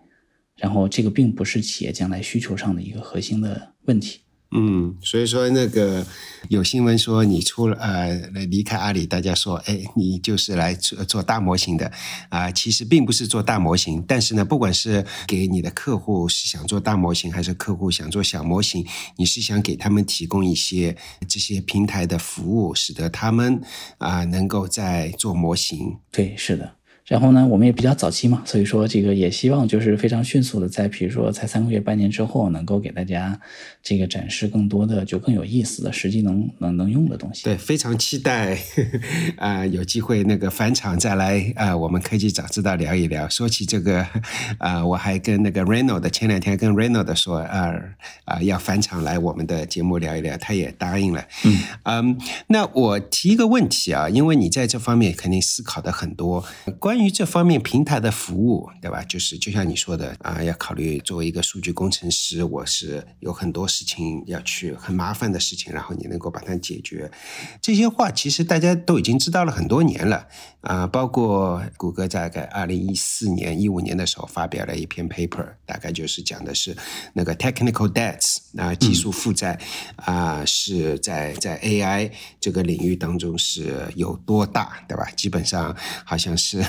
然后这个并不是企业将来需求上的一个核心的问题。嗯，所以说那个有新闻说你出了呃离开阿里，大家说哎你就是来做做大模型的啊，其实并不是做大模型，但是呢，不管是给你的客户是想做大模型，还是客户想做小模型，你是想给他们提供一些这些平台的服务，使得他们啊能够在做模型。对，是的。然后呢，我们也比较早期嘛，所以说这个也希望就是非常迅速的，在比如说才三个月、半年之后，能够给大家这个展示更多的就更有意思的、实际能能能用的东西。对，非常期待啊，有机会那个返场再来啊，我们科技早知道聊一聊。说起这个啊，我还跟那个 Reno 的前两天跟 Reno 的说啊啊要返场来我们的节目聊一聊，他也答应了。嗯嗯，那我提一个问题啊，因为你在这方面肯定思考的很多，关于于这方面平台的服务，对吧？就是就像你说的啊，要考虑作为一个数据工程师，我是有很多事情要去很麻烦的事情，然后你能够把它解决。这些话其实大家都已经知道了很多年了啊，包括谷歌在概二零一四年、一五年的时候发表了一篇 paper，大概就是讲的是那个 technical debts 啊，技术负债啊，是在在 AI 这个领域当中是有多大，对吧？基本上好像是。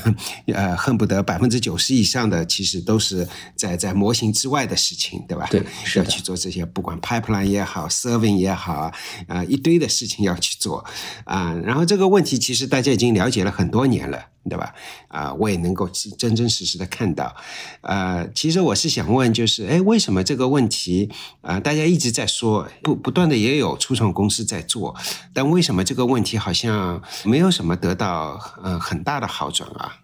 呃，恨不得百分之九十以上的，其实都是在在模型之外的事情，对吧？对，要去做这些，不管 pipeline 也好，serving 也好，啊，一堆的事情要去做啊。然后这个问题，其实大家已经了解了很多年了，对吧？啊，我也能够真真实实的看到。呃，其实我是想问，就是，哎，为什么这个问题啊，大家一直在说，不不断的也有初创公司在做，但为什么这个问题好像没有什么得到呃很大的好转啊？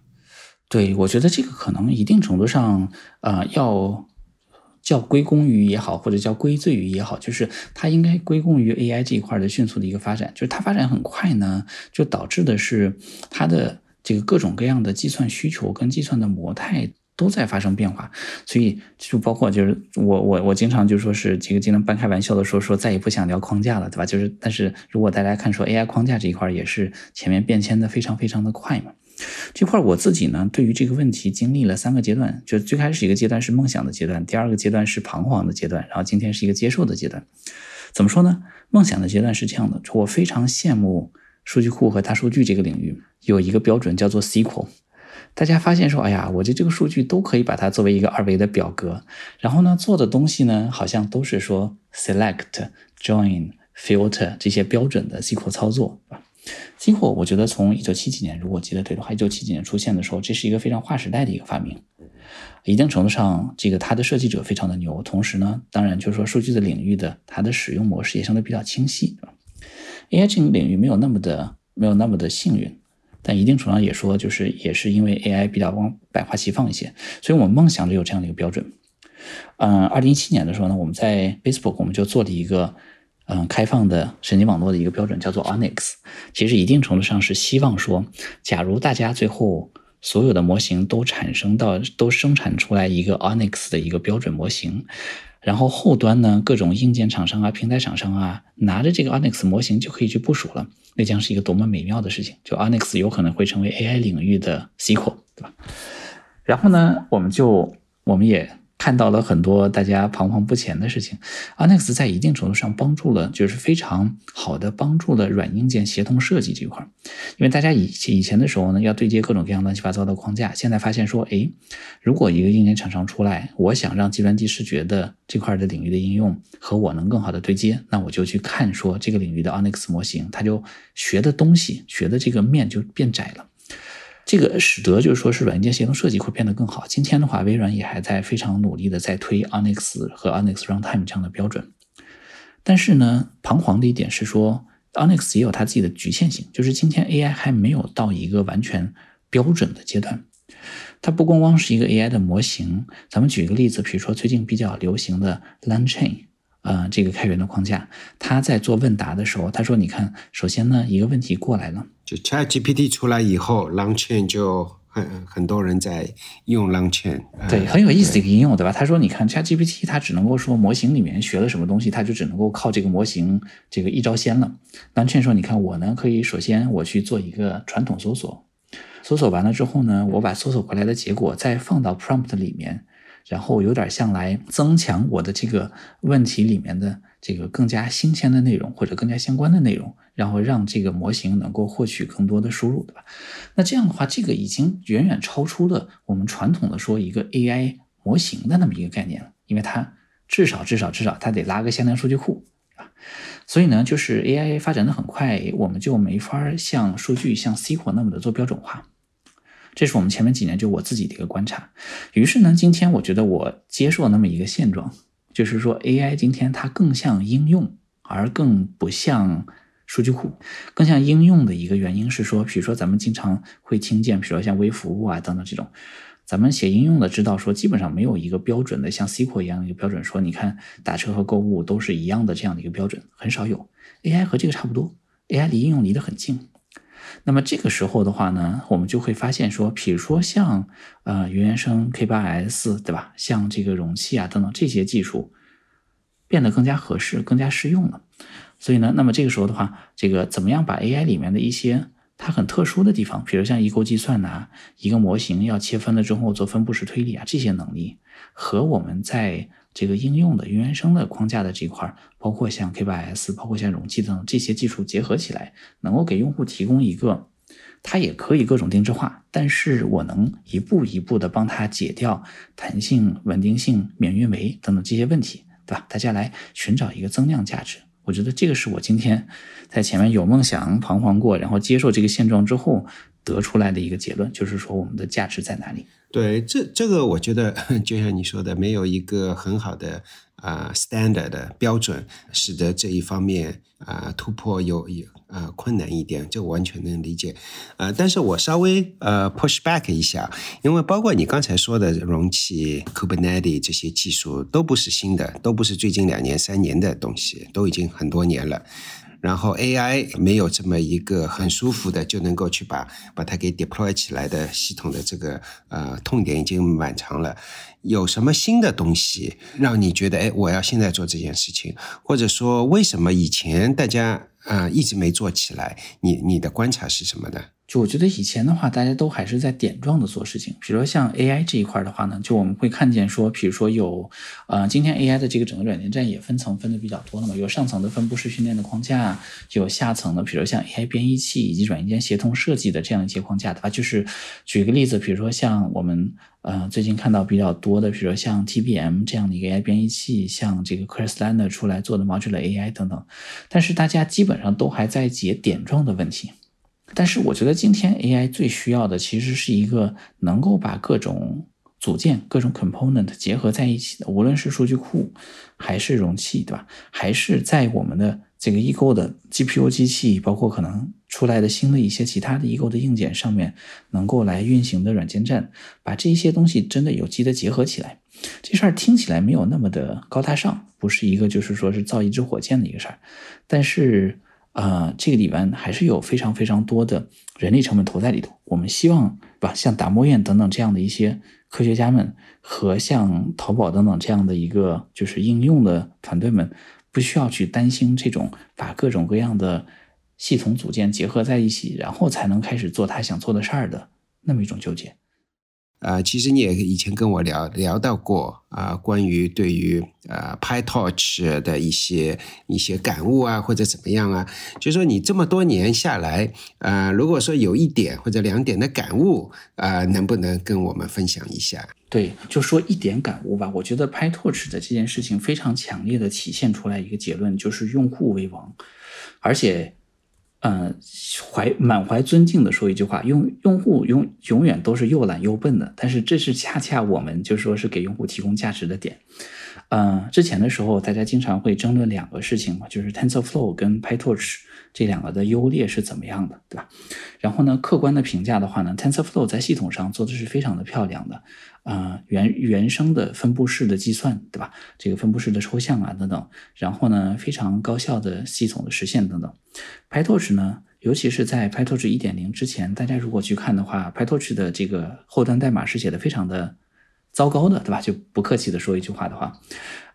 对，我觉得这个可能一定程度上，呃，要叫归功于也好，或者叫归罪于也好，就是它应该归功于 AI 这一块的迅速的一个发展。就是它发展很快呢，就导致的是它的这个各种各样的计算需求跟计算的模态都在发生变化。所以就包括就是我我我经常就说是这个经常半开玩笑的说说再也不想聊框架了，对吧？就是但是如果大家看说 AI 框架这一块也是前面变迁的非常非常的快嘛。这块我自己呢，对于这个问题经历了三个阶段，就最开始一个阶段是梦想的阶段，第二个阶段是彷徨的阶段，然后今天是一个接受的阶段。怎么说呢？梦想的阶段是这样的，我非常羡慕数据库和大数据这个领域有一个标准叫做 SQL。大家发现说，哎呀，我这这个数据都可以把它作为一个二维的表格，然后呢做的东西呢，好像都是说 select、join、filter 这些标准的 SQL 操作，今后我觉得从一九七几年，如果记得对的话，一九七几年出现的时候，这是一个非常划时代的一个发明。一定程度上，这个它的设计者非常的牛，同时呢，当然就是说数据的领域的它的使用模式也相对比较清晰。AI 这个领域没有那么的没有那么的幸运，但一定程度上也说就是也是因为 AI 比较往百花齐放一些，所以我们梦想着有这样的一个标准。嗯，二零一七年的时候呢，我们在 Facebook 我们就做了一个。嗯，开放的神经网络的一个标准叫做 Onyx，其实一定程度上是希望说，假如大家最后所有的模型都产生到都生产出来一个 Onyx 的一个标准模型，然后后端呢各种硬件厂商啊、平台厂商啊拿着这个 Onyx 模型就可以去部署了，那将是一个多么美妙的事情！就 Onyx 有可能会成为 AI 领域的 SQL，对吧？然后呢，我们就我们也。看到了很多大家彷徨不前的事情，Onyx 在一定程度上帮助了，就是非常好的帮助了软硬件协同设计这块儿。因为大家以以前的时候呢，要对接各种各样乱七八糟的框架，现在发现说，哎，如果一个硬件厂商出来，我想让计算机视觉的这块的领域的应用和我能更好的对接，那我就去看说这个领域的 Onyx 模型，它就学的东西学的这个面就变窄了。这个使得就是说是软件协同设计会变得更好。今天的话，微软也还在非常努力的在推 Onyx 和 Onyx Runtime 这样的标准。但是呢，彷徨的一点是说，Onyx 也有它自己的局限性，就是今天 AI 还没有到一个完全标准的阶段。它不光光是一个 AI 的模型。咱们举一个例子，比如说最近比较流行的 LangChain。呃，这个开源的框架，他在做问答的时候，他说：“你看，首先呢，一个问题过来了，就 ChatGPT 出来以后，LangChain 就很很多人在用 LangChain，对，很有意思的一个应用，对吧？他说，你看 ChatGPT，它只能够说模型里面学了什么东西，它就只能够靠这个模型这个一招鲜了。LangChain 说，你看我呢，可以首先我去做一个传统搜索，搜索完了之后呢，我把搜索回来的结果再放到 prompt 里面。”然后有点像来增强我的这个问题里面的这个更加新鲜的内容或者更加相关的内容，然后让这个模型能够获取更多的输入，对吧？那这样的话，这个已经远远超出了我们传统的说一个 AI 模型的那么一个概念了，因为它至少至少至少它得拉个向量数据库，啊，所以呢，就是 AI 发展的很快，我们就没法像数据像 SQL 那么的做标准化。这是我们前面几年就我自己的一个观察。于是呢，今天我觉得我接受那么一个现状，就是说 AI 今天它更像应用，而更不像数据库。更像应用的一个原因是说，比如说咱们经常会听见，比如说像微服务啊等等这种。咱们写应用的知道说，基本上没有一个标准的像 SQL 一样的一个标准，说你看打车和购物都是一样的这样的一个标准，很少有。AI 和这个差不多，AI 离应用离得很近。那么这个时候的话呢，我们就会发现说，比如说像呃原生 K8s 对吧，像这个容器啊等等这些技术变得更加合适、更加适用了。所以呢，那么这个时候的话，这个怎么样把 AI 里面的一些它很特殊的地方，比如像异构计算呐，一个模型要切分了之后做分布式推理啊，这些能力和我们在这个应用的云原生的框架的这块，包括像 K8s，包括像容器等这些技术结合起来，能够给用户提供一个，它也可以各种定制化，但是我能一步一步的帮他解掉弹性、稳定性、免运维等等这些问题，对吧？大家来寻找一个增量价值。我觉得这个是我今天在前面有梦想彷徨过，然后接受这个现状之后得出来的一个结论，就是说我们的价值在哪里？对，这这个我觉得 就像你说的，没有一个很好的啊 standard 的标准，使得这一方面啊突破有有呃困难一点，这完全能理解。呃，但是我稍微呃 push back 一下，因为包括你刚才说的容器、Kubernetes 这些技术都不是新的，都不是最近两年、三年的东西，都已经很多年了。然后 AI 没有这么一个很舒服的就能够去把把它给 deploy 起来的系统的这个呃痛点已经满长了。有什么新的东西让你觉得哎，我要现在做这件事情，或者说为什么以前大家啊一直没做起来？你你的观察是什么呢？就我觉得以前的话，大家都还是在点状的做事情。比如说像 AI 这一块的话呢，就我们会看见说，比如说有，呃，今天 AI 的这个整个软件站也分层分的比较多了嘛，有上层的分布式训练的框架，有下层的，比如像 AI 编译器以及软件协同设计的这样一些框架，对吧？就是举个例子，比如说像我们呃最近看到比较多的，比如说像 TBM 这样的一个 AI 编译器，像这个 Chris Lander 出来做的 Modular AI 等等，但是大家基本上都还在解点状的问题。但是我觉得今天 AI 最需要的其实是一个能够把各种组件、各种 component 结合在一起的，无论是数据库还是容器，对吧？还是在我们的这个异构的 GPU 机器，包括可能出来的新的一些其他的异构的硬件上面，能够来运行的软件站，把这些东西真的有机的结合起来。这事儿听起来没有那么的高大上，不是一个就是说是造一支火箭的一个事儿，但是。啊，这个里边还是有非常非常多的人力成本投在里头。我们希望把像达摩院等等这样的一些科学家们，和像淘宝等等这样的一个就是应用的团队们，不需要去担心这种把各种各样的系统组件结合在一起，然后才能开始做他想做的事儿的那么一种纠结。啊，其实你也以前跟我聊聊到过啊，关于对于呃 PyTorch 的一些一些感悟啊，或者怎么样啊，就说你这么多年下来，呃，如果说有一点或者两点的感悟啊，能不能跟我们分享一下？对，就说一点感悟吧。我觉得 PyTorch 的这件事情非常强烈的体现出来一个结论，就是用户为王，而且。嗯，怀满怀尊敬的说一句话，用用户永永远都是又懒又笨的，但是这是恰恰我们就说是给用户提供价值的点。嗯，之前的时候大家经常会争论两个事情嘛，就是 TensorFlow 跟 PyTorch 这两个的优劣是怎么样的，对吧？然后呢，客观的评价的话呢，TensorFlow 在系统上做的是非常的漂亮的。啊，原原生的分布式的计算，对吧？这个分布式的抽象啊，等等，然后呢，非常高效的系统的实现等等。PyTorch 呢，尤其是在 PyTorch 一点零之前，大家如果去看的话，PyTorch 的这个后端代码是写的非常的。糟糕的，对吧？就不客气的说一句话的话，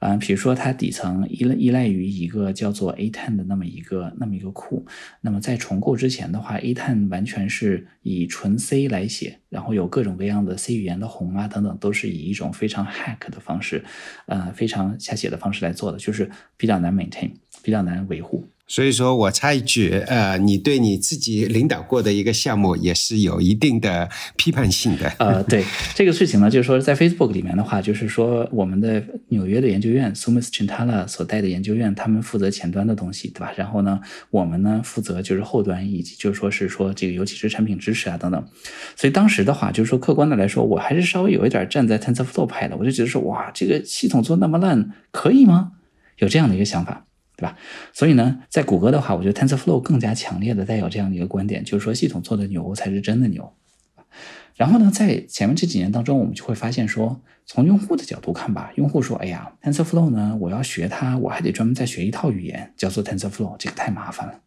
嗯，比如说它底层依赖依赖于一个叫做 A10 的那么一个那么一个库，那么在重构之前的话，A10 完全是以纯 C 来写，然后有各种各样的 C 语言的宏啊等等，都是以一种非常 hack 的方式，呃，非常瞎写的方式来做的，就是比较难 maintain。比较难维护。所以说我插一句，呃，你对你自己领导过的一个项目也是有一定的批判性的。呃，对这个事情呢，就是说在 Facebook 里面的话，就是说我们的纽约的研究院 Sumis Chintala 所带的研究院，他们负责前端的东西，对吧？然后呢，我们呢负责就是后端，以及就是说是说这个尤其是产品支持啊等等。所以当时的话，就是说客观的来说，我还是稍微有一点站在 TensorFlow 派的，我就觉得说，哇，这个系统做那么烂，可以吗？有这样的一个想法。对吧？所以呢，在谷歌的话，我觉得 TensorFlow 更加强烈的带有这样的一个观点，就是说系统做的牛才是真的牛。然后呢，在前面这几年当中，我们就会发现说，从用户的角度看吧，用户说：“哎呀，TensorFlow 呢，我要学它，我还得专门再学一套语言叫做 TensorFlow，这个太麻烦了。”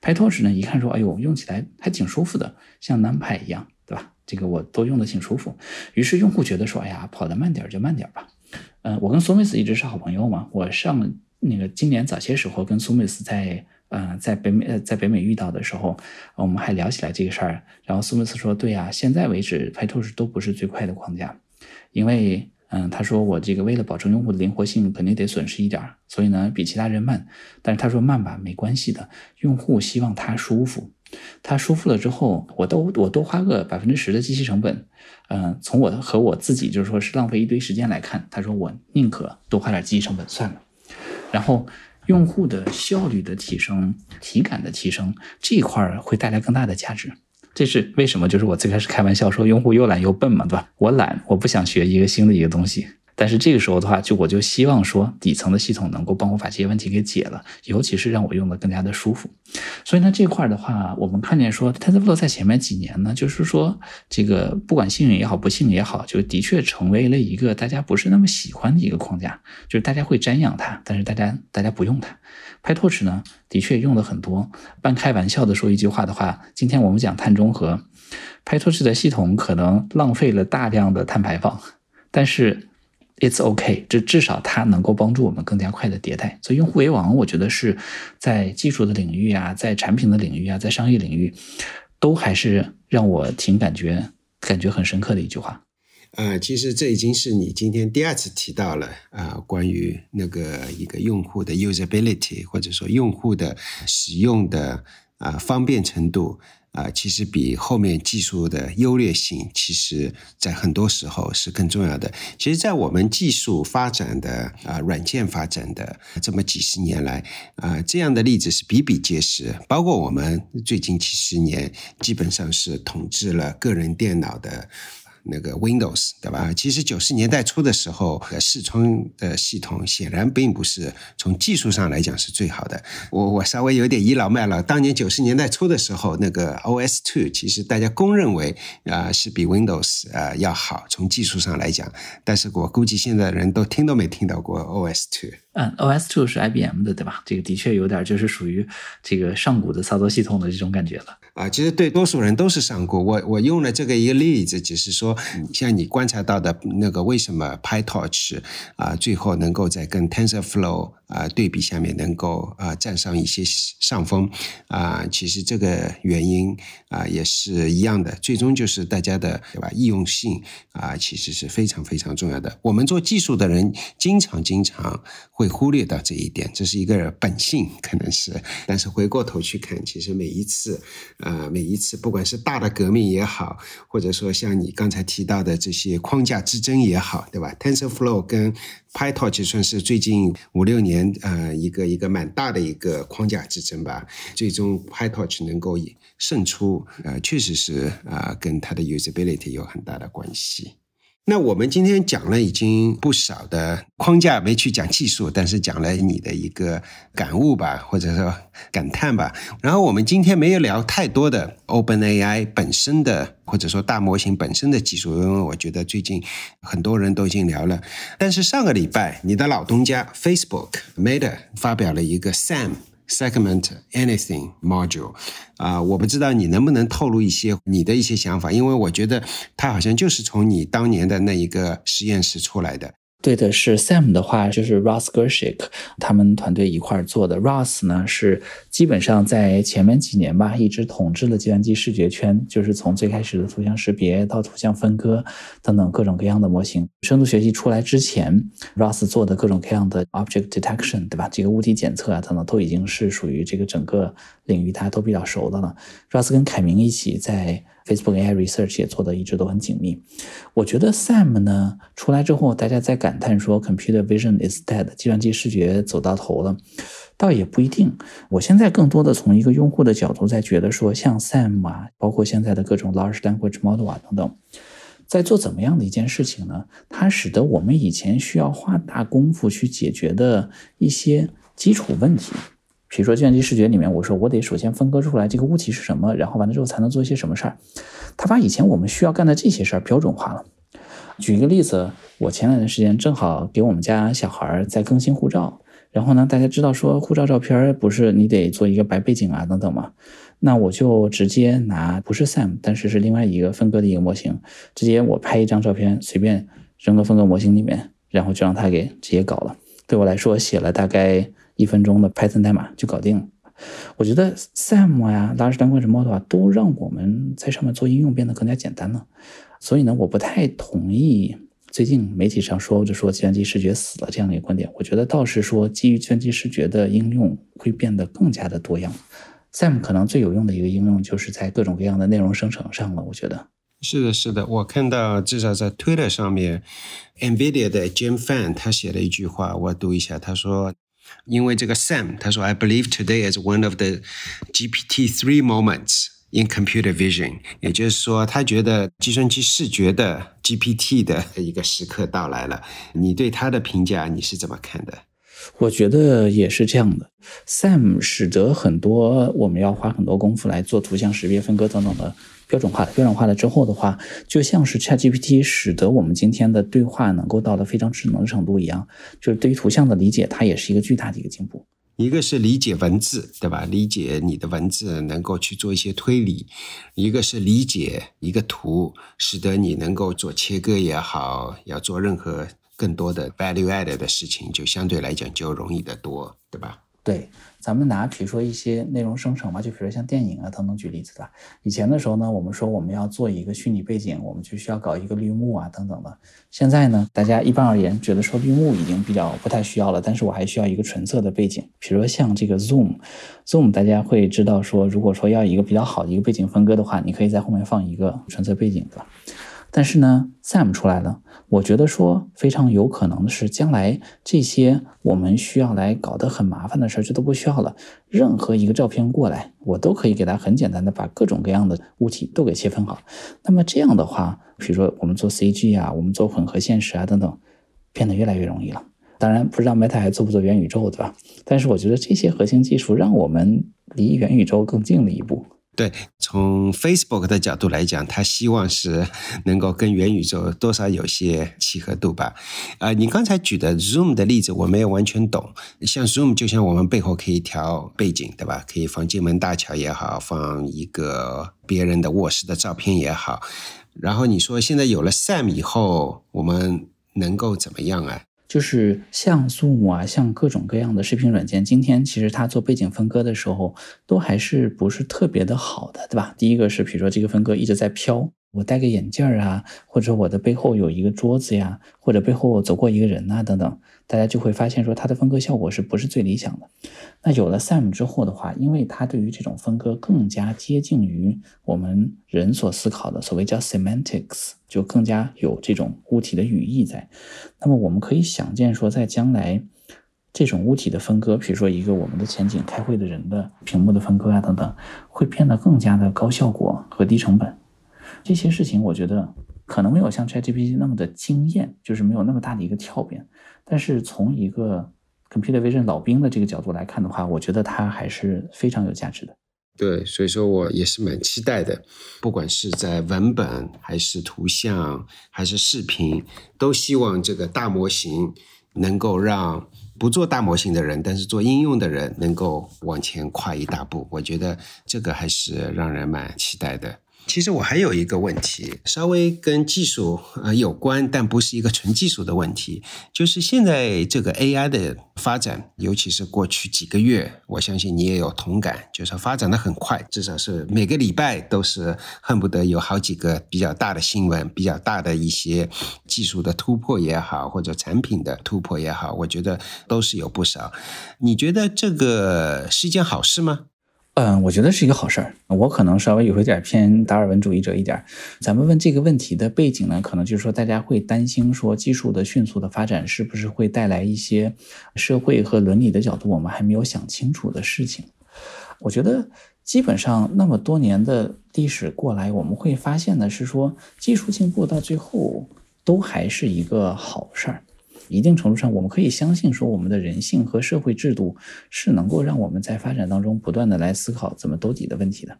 PyTorch 呢，一看说：“哎呦，用起来还挺舒服的，像 NumPy 一样，对吧？这个我都用的挺舒服。”于是用户觉得说：“哎呀，跑得慢点就慢点吧。”嗯，我跟 Sumis 一直是好朋友嘛，我上。那个今年早些时候跟苏梅斯在呃在北美呃在北美遇到的时候，我们还聊起来这个事儿。然后苏梅斯说：“对呀，现在为止，PyTorch 都不是最快的框架，因为嗯，他说我这个为了保证用户的灵活性，肯定得损失一点，所以呢比其他人慢。但是他说慢吧，没关系的，用户希望他舒服，他舒服了之后，我都我多花个百分之十的机器成本，嗯，从我和我自己就是说是浪费一堆时间来看，他说我宁可多花点机器成本算了。”然后，用户的效率的提升、体感的提升这一块儿会带来更大的价值。这是为什么？就是我最开始开玩笑说，用户又懒又笨嘛，对吧？我懒，我不想学一个新的一个东西。但是这个时候的话，就我就希望说，底层的系统能够帮我把这些问题给解了，尤其是让我用的更加的舒服。所以呢，这块的话，我们看见说，TensorFlow 在前面几年呢，就是说这个不管幸运也好，不幸也好，就的确成为了一个大家不是那么喜欢的一个框架，就是大家会瞻仰它，但是大家大家不用它。PyTorch 呢，的确用的很多。半开玩笑的说一句话的话，今天我们讲碳中和，PyTorch 的系统可能浪费了大量的碳排放，但是。It's OK，这至少它能够帮助我们更加快的迭代。所以用户为王，我觉得是在技术的领域啊，在产品的领域啊，在商业领域，都还是让我挺感觉感觉很深刻的一句话。呃，其实这已经是你今天第二次提到了啊，关于那个一个用户的 usability，或者说用户的使用的啊方便程度。啊，其实比后面技术的优劣性，其实在很多时候是更重要的。其实，在我们技术发展的啊，软件发展的这么几十年来，啊，这样的例子是比比皆是。包括我们最近几十年，基本上是统治了个人电脑的。那个 Windows 对吧？其实九十年代初的时候，视窗的系统显然并不是从技术上来讲是最好的。我我稍微有点倚老卖老，当年九十年代初的时候，那个 OS2 其实大家公认为啊是比 Windows 啊要好，从技术上来讲。但是我估计现在人都听都没听到过 OS2。嗯，OS Two 是 IBM 的对吧？这个的确有点就是属于这个上古的操作系统的这种感觉了。啊，其实对多数人都是上古。我我用了这个一个例子，只是说，像你观察到的那个，为什么 PyTorch 啊，最后能够在跟 TensorFlow 啊对比下面能够啊占上一些上风啊，其实这个原因啊也是一样的，最终就是大家的对吧？易用性啊，其实是非常非常重要的。我们做技术的人经常经常会忽略到这一点，这是一个本性，可能是。但是回过头去看，其实每一次啊。每一次不管是大的革命也好，或者说像你刚才提到的这些框架之争也好，对吧？TensorFlow 跟 PyTorch 算是最近五六年呃一个一个蛮大的一个框架之争吧。最终 PyTorch 能够胜出，呃，确实是啊，跟它的 usability 有很大的关系。那我们今天讲了已经不少的框架，没去讲技术，但是讲了你的一个感悟吧，或者说感叹吧。然后我们今天没有聊太多的 OpenAI 本身的，或者说大模型本身的技术，因为我觉得最近很多人都已经聊了。但是上个礼拜，你的老东家 Facebook Meta 发表了一个 Sam。Segment anything module，啊，我不知道你能不能透露一些你的一些想法，因为我觉得它好像就是从你当年的那一个实验室出来的。对的，是 Sam 的话，就是 Ross Gershik 他们团队一块儿做的。Ross 呢是基本上在前面几年吧，一直统治了计算机视觉圈，就是从最开始的图像识别到图像分割等等各种各样的模型。深度学习出来之前，Ross 做的各种各样的 object detection，对吧？这个物体检测啊等等，都已经是属于这个整个领域大家都比较熟的了。Ross 跟凯明一起在。Facebook AI Research 也做的一直都很紧密。我觉得 Sam 呢出来之后，大家在感叹说 Computer Vision is dead，计算机视觉走到头了，倒也不一定。我现在更多的从一个用户的角度在觉得说，像 Sam 啊，包括现在的各种 Large Language Model 啊等等，在做怎么样的一件事情呢？它使得我们以前需要花大功夫去解决的一些基础问题。比如说计算机视觉里面，我说我得首先分割出来这个物体是什么，然后完了之后才能做一些什么事儿。他把以前我们需要干的这些事儿标准化了。举一个例子，我前两段时间正好给我们家小孩在更新护照，然后呢，大家知道说护照照片不是你得做一个白背景啊等等吗，那我就直接拿不是 Sam，但是是另外一个分割的一个模型，直接我拍一张照片，随便扔个分割模型里面，然后就让他给直接搞了。对我来说，写了大概。一分钟的 Python 代码就搞定了。我觉得 Sam 呀、Large Language Model，都让我们在上面做应用变得更加简单了。所以呢，我不太同意最近媒体上说着说计算机视觉死了这样的一个观点。我觉得倒是说基于计算机视觉的应用会变得更加的多样。Sam 可能最有用的一个应用就是在各种各样的内容生成上了。我觉得是的，是的。我看到至少在 Twitter 上面，NVIDIA 的 Jim Fan 他写了一句话，我读一下，他说。因为这个 Sam 他说，I believe today is one of the GPT-3 moments in computer vision，也就是说，他觉得计算机视觉的 GPT 的一个时刻到来了。你对他的评价你是怎么看的？我觉得也是这样的。Sam 使得很多我们要花很多功夫来做图像识别、分割等等的。标准化的，标准化了之后的话，就像是 ChatGPT 使得我们今天的对话能够到了非常智能的程度一样，就是对于图像的理解，它也是一个巨大的一个进步。一个是理解文字，对吧？理解你的文字能够去做一些推理；一个是理解一个图，使得你能够做切割也好，要做任何更多的 value add 的事情，就相对来讲就容易得多，对吧？对。咱们拿比如说一些内容生成嘛，就比如说像电影啊等等举例子的。以前的时候呢，我们说我们要做一个虚拟背景，我们就需要搞一个绿幕啊等等的。现在呢，大家一般而言觉得说绿幕已经比较不太需要了，但是我还需要一个纯色的背景。比如说像这个 Zoom，Zoom 大家会知道说，如果说要一个比较好的一个背景分割的话，你可以在后面放一个纯色背景，对吧？但是呢，Sam 出来了，我觉得说非常有可能的是，将来这些我们需要来搞得很麻烦的事儿就都不需要了。任何一个照片过来，我都可以给它很简单的把各种各样的物体都给切分好。那么这样的话，比如说我们做 CG 啊，我们做混合现实啊等等，变得越来越容易了。当然，不知道 Meta 还做不做元宇宙，对吧？但是我觉得这些核心技术让我们离元宇宙更近了一步。对，从 Facebook 的角度来讲，他希望是能够跟元宇宙多少有些契合度吧。啊，你刚才举的 Zoom 的例子，我没有完全懂。像 Zoom，就像我们背后可以调背景，对吧？可以放进门大桥也好，放一个别人的卧室的照片也好。然后你说现在有了 Sam 以后，我们能够怎么样啊？就是像素幕啊，像各种各样的视频软件，今天其实它做背景分割的时候，都还是不是特别的好的，对吧？第一个是，比如说这个分割一直在飘。我戴个眼镜儿啊，或者我的背后有一个桌子呀，或者背后走过一个人呐，等等，大家就会发现说它的分割效果是不是最理想的？那有了 Sam 之后的话，因为它对于这种分割更加接近于我们人所思考的，所谓叫 semantics，就更加有这种物体的语义在。那么我们可以想见说，在将来这种物体的分割，比如说一个我们的前景开会的人的屏幕的分割啊，等等，会变得更加的高效果和低成本。这些事情我觉得可能没有像 ChatGPT 那么的惊艳，就是没有那么大的一个跳变。但是从一个 Computer Vision 老兵的这个角度来看的话，我觉得它还是非常有价值的。对，所以说我也是蛮期待的。不管是在文本还是图像还是视频，都希望这个大模型能够让不做大模型的人，但是做应用的人能够往前跨一大步。我觉得这个还是让人蛮期待的。其实我还有一个问题，稍微跟技术呃有关，但不是一个纯技术的问题。就是现在这个 AI 的发展，尤其是过去几个月，我相信你也有同感，就是发展的很快，至少是每个礼拜都是恨不得有好几个比较大的新闻，比较大的一些技术的突破也好，或者产品的突破也好，我觉得都是有不少。你觉得这个是一件好事吗？嗯，我觉得是一个好事儿。我可能稍微有一点偏达尔文主义者一点。咱们问这个问题的背景呢，可能就是说大家会担心说技术的迅速的发展是不是会带来一些社会和伦理的角度我们还没有想清楚的事情。我觉得基本上那么多年的历史过来，我们会发现的是说技术进步到最后都还是一个好事儿。一定程度上，我们可以相信说，我们的人性和社会制度是能够让我们在发展当中不断的来思考怎么兜底的问题的。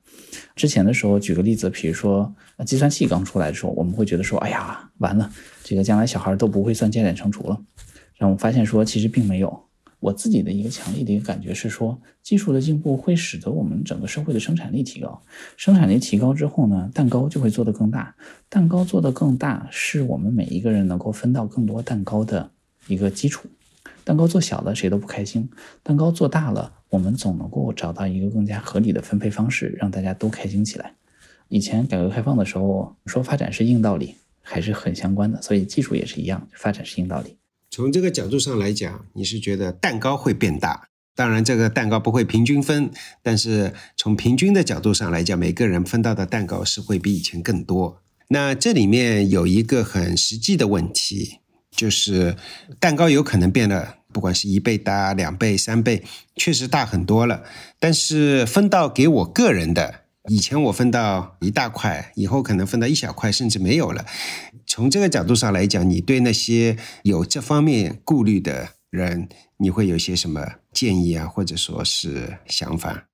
之前的时候，举个例子，比如说计算器刚出来的时候，我们会觉得说，哎呀，完了，这个将来小孩都不会算加减乘除了。然后我发现说，其实并没有。我自己的一个强烈的一个感觉是说，技术的进步会使得我们整个社会的生产力提高，生产力提高之后呢，蛋糕就会做得更大，蛋糕做得更大，是我们每一个人能够分到更多蛋糕的。一个基础，蛋糕做小了谁都不开心，蛋糕做大了，我们总能够找到一个更加合理的分配方式，让大家都开心起来。以前改革开放的时候说发展是硬道理，还是很相关的，所以技术也是一样，发展是硬道理。从这个角度上来讲，你是觉得蛋糕会变大，当然这个蛋糕不会平均分，但是从平均的角度上来讲，每个人分到的蛋糕是会比以前更多。那这里面有一个很实际的问题。就是蛋糕有可能变得，不管是一倍大、两倍、三倍，确实大很多了。但是分到给我个人的，以前我分到一大块，以后可能分到一小块，甚至没有了。从这个角度上来讲，你对那些有这方面顾虑的人，你会有些什么建议啊，或者说是想法？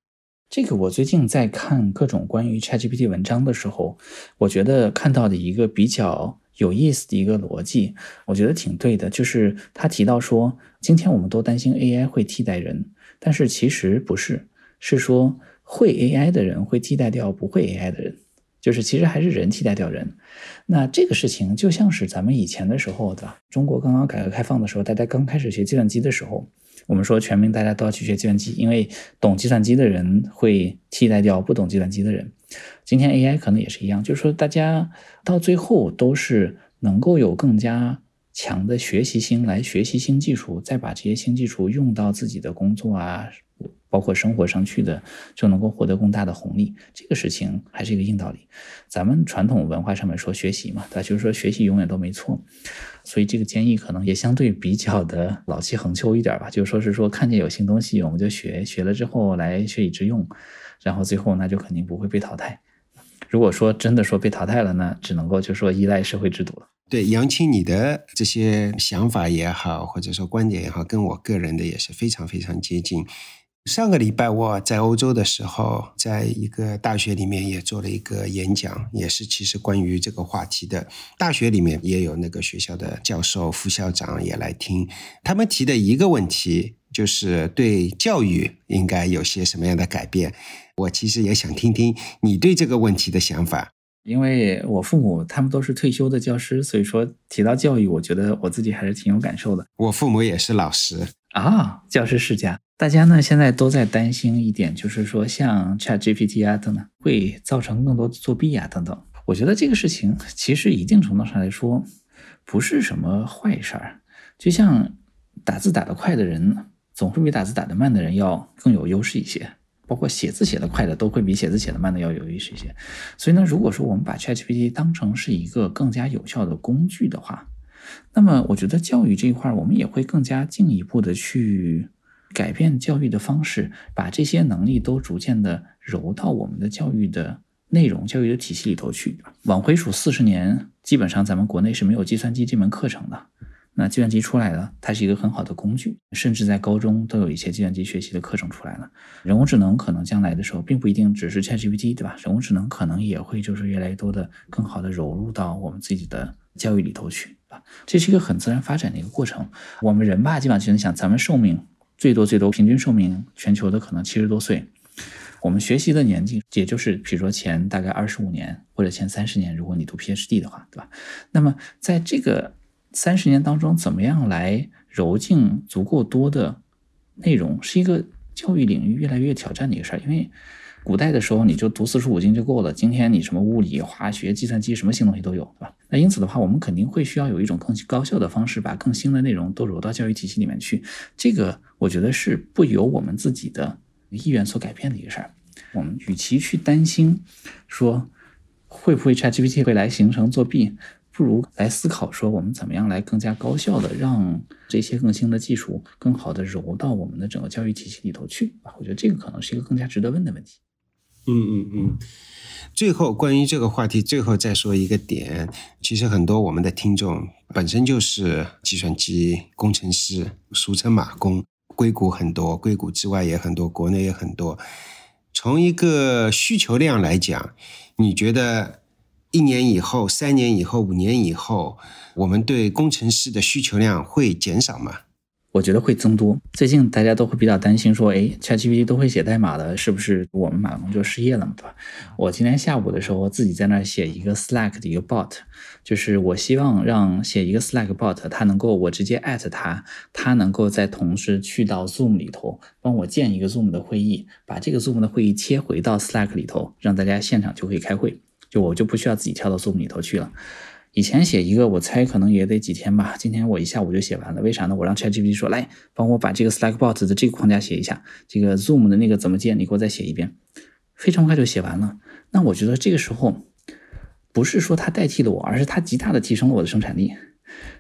这个我最近在看各种关于 ChatGPT 文章的时候，我觉得看到的一个比较。有意思的一个逻辑，我觉得挺对的。就是他提到说，今天我们都担心 AI 会替代人，但是其实不是，是说会 AI 的人会替代掉不会 AI 的人，就是其实还是人替代掉人。那这个事情就像是咱们以前的时候，对吧？中国刚刚改革开放的时候，大家刚开始学计算机的时候。我们说全民大家都要去学计算机，因为懂计算机的人会替代掉不懂计算机的人。今天 AI 可能也是一样，就是说大家到最后都是能够有更加强的学习心来学习新技术，再把这些新技术用到自己的工作啊。包括生活上去的，就能够获得更大的红利。这个事情还是一个硬道理。咱们传统文化上面说学习嘛，对吧？就是说学习永远都没错。所以这个建议可能也相对比较的老气横秋一点吧。就是说是说看见有新东西我们就学，学了之后来学以致用，然后最后那就肯定不会被淘汰。如果说真的说被淘汰了那，只能够就说依赖社会制度了。对杨青，你的这些想法也好，或者说观点也好，跟我个人的也是非常非常接近。上个礼拜我在欧洲的时候，在一个大学里面也做了一个演讲，也是其实关于这个话题的。大学里面也有那个学校的教授、副校长也来听，他们提的一个问题就是对教育应该有些什么样的改变。我其实也想听听你对这个问题的想法。因为我父母他们都是退休的教师，所以说提到教育，我觉得我自己还是挺有感受的。我父母也是老师啊，教师世家。大家呢现在都在担心一点，就是说像 ChatGPT 啊等等，会造成更多的作弊啊等等。我觉得这个事情其实一定程度上来说，不是什么坏事儿。就像打字打得快的人，总会比打字打得慢的人要更有优势一些。包括写字写得快的，都会比写字写得慢的要有优势一些。所以呢，如果说我们把 ChatGPT 当成是一个更加有效的工具的话，那么我觉得教育这一块，我们也会更加进一步的去改变教育的方式，把这些能力都逐渐的揉到我们的教育的内容、教育的体系里头去。往回数四十年，基本上咱们国内是没有计算机这门课程的。那计算机出来了，它是一个很好的工具，甚至在高中都有一些计算机学习的课程出来了。人工智能可能将来的时候，并不一定只是 ChatGPT，对吧？人工智能可能也会就是越来越多的更好的融入到我们自己的教育里头去，啊，这是一个很自然发展的一个过程。我们人吧，基本上就能想，咱们寿命最多最多平均寿命全球的可能七十多岁，我们学习的年纪，也就是比如说前大概二十五年或者前三十年，如果你读 PhD 的话，对吧？那么在这个三十年当中，怎么样来揉进足够多的内容，是一个教育领域越来越挑战的一个事儿。因为古代的时候，你就读四书五经就够了，今天你什么物理、化学、计算机，什么新东西都有，对吧？那因此的话，我们肯定会需要有一种更高效的方式，把更新的内容都揉到教育体系里面去。这个我觉得是不由我们自己的意愿所改变的一个事儿。我们与其去担心说会不会 ChatGPT 会来形成作弊。不如来思考说，我们怎么样来更加高效的让这些更新的技术更好的揉到我们的整个教育体系里头去？我觉得这个可能是一个更加值得问的问题。嗯嗯嗯。最后，关于这个话题，最后再说一个点，其实很多我们的听众本身就是计算机工程师，俗称马工，硅谷很多，硅谷之外也很多，国内也很多。从一个需求量来讲，你觉得？一年以后、三年以后、五年以后，我们对工程师的需求量会减少吗？我觉得会增多。最近大家都会比较担心，说：“哎，ChatGPT 都会写代码的，是不是我们马工就失业了嘛？”对吧？我今天下午的时候我自己在那写一个 Slack 的一个 bot，就是我希望让写一个 Slack bot，它能够我直接 at 它，它能够在同时去到 Zoom 里头帮我建一个 Zoom 的会议，把这个 Zoom 的会议切回到 Slack 里头，让大家现场就可以开会。就我就不需要自己跳到 Zoom 里头去了。以前写一个，我猜可能也得几天吧。今天我一下午就写完了。为啥呢？我让 ChatGPT 说，来帮我把这个 Slackbot 的这个框架写一下，这个 Zoom 的那个怎么建，你给我再写一遍，非常快就写完了。那我觉得这个时候不是说它代替了我，而是它极大的提升了我的生产力。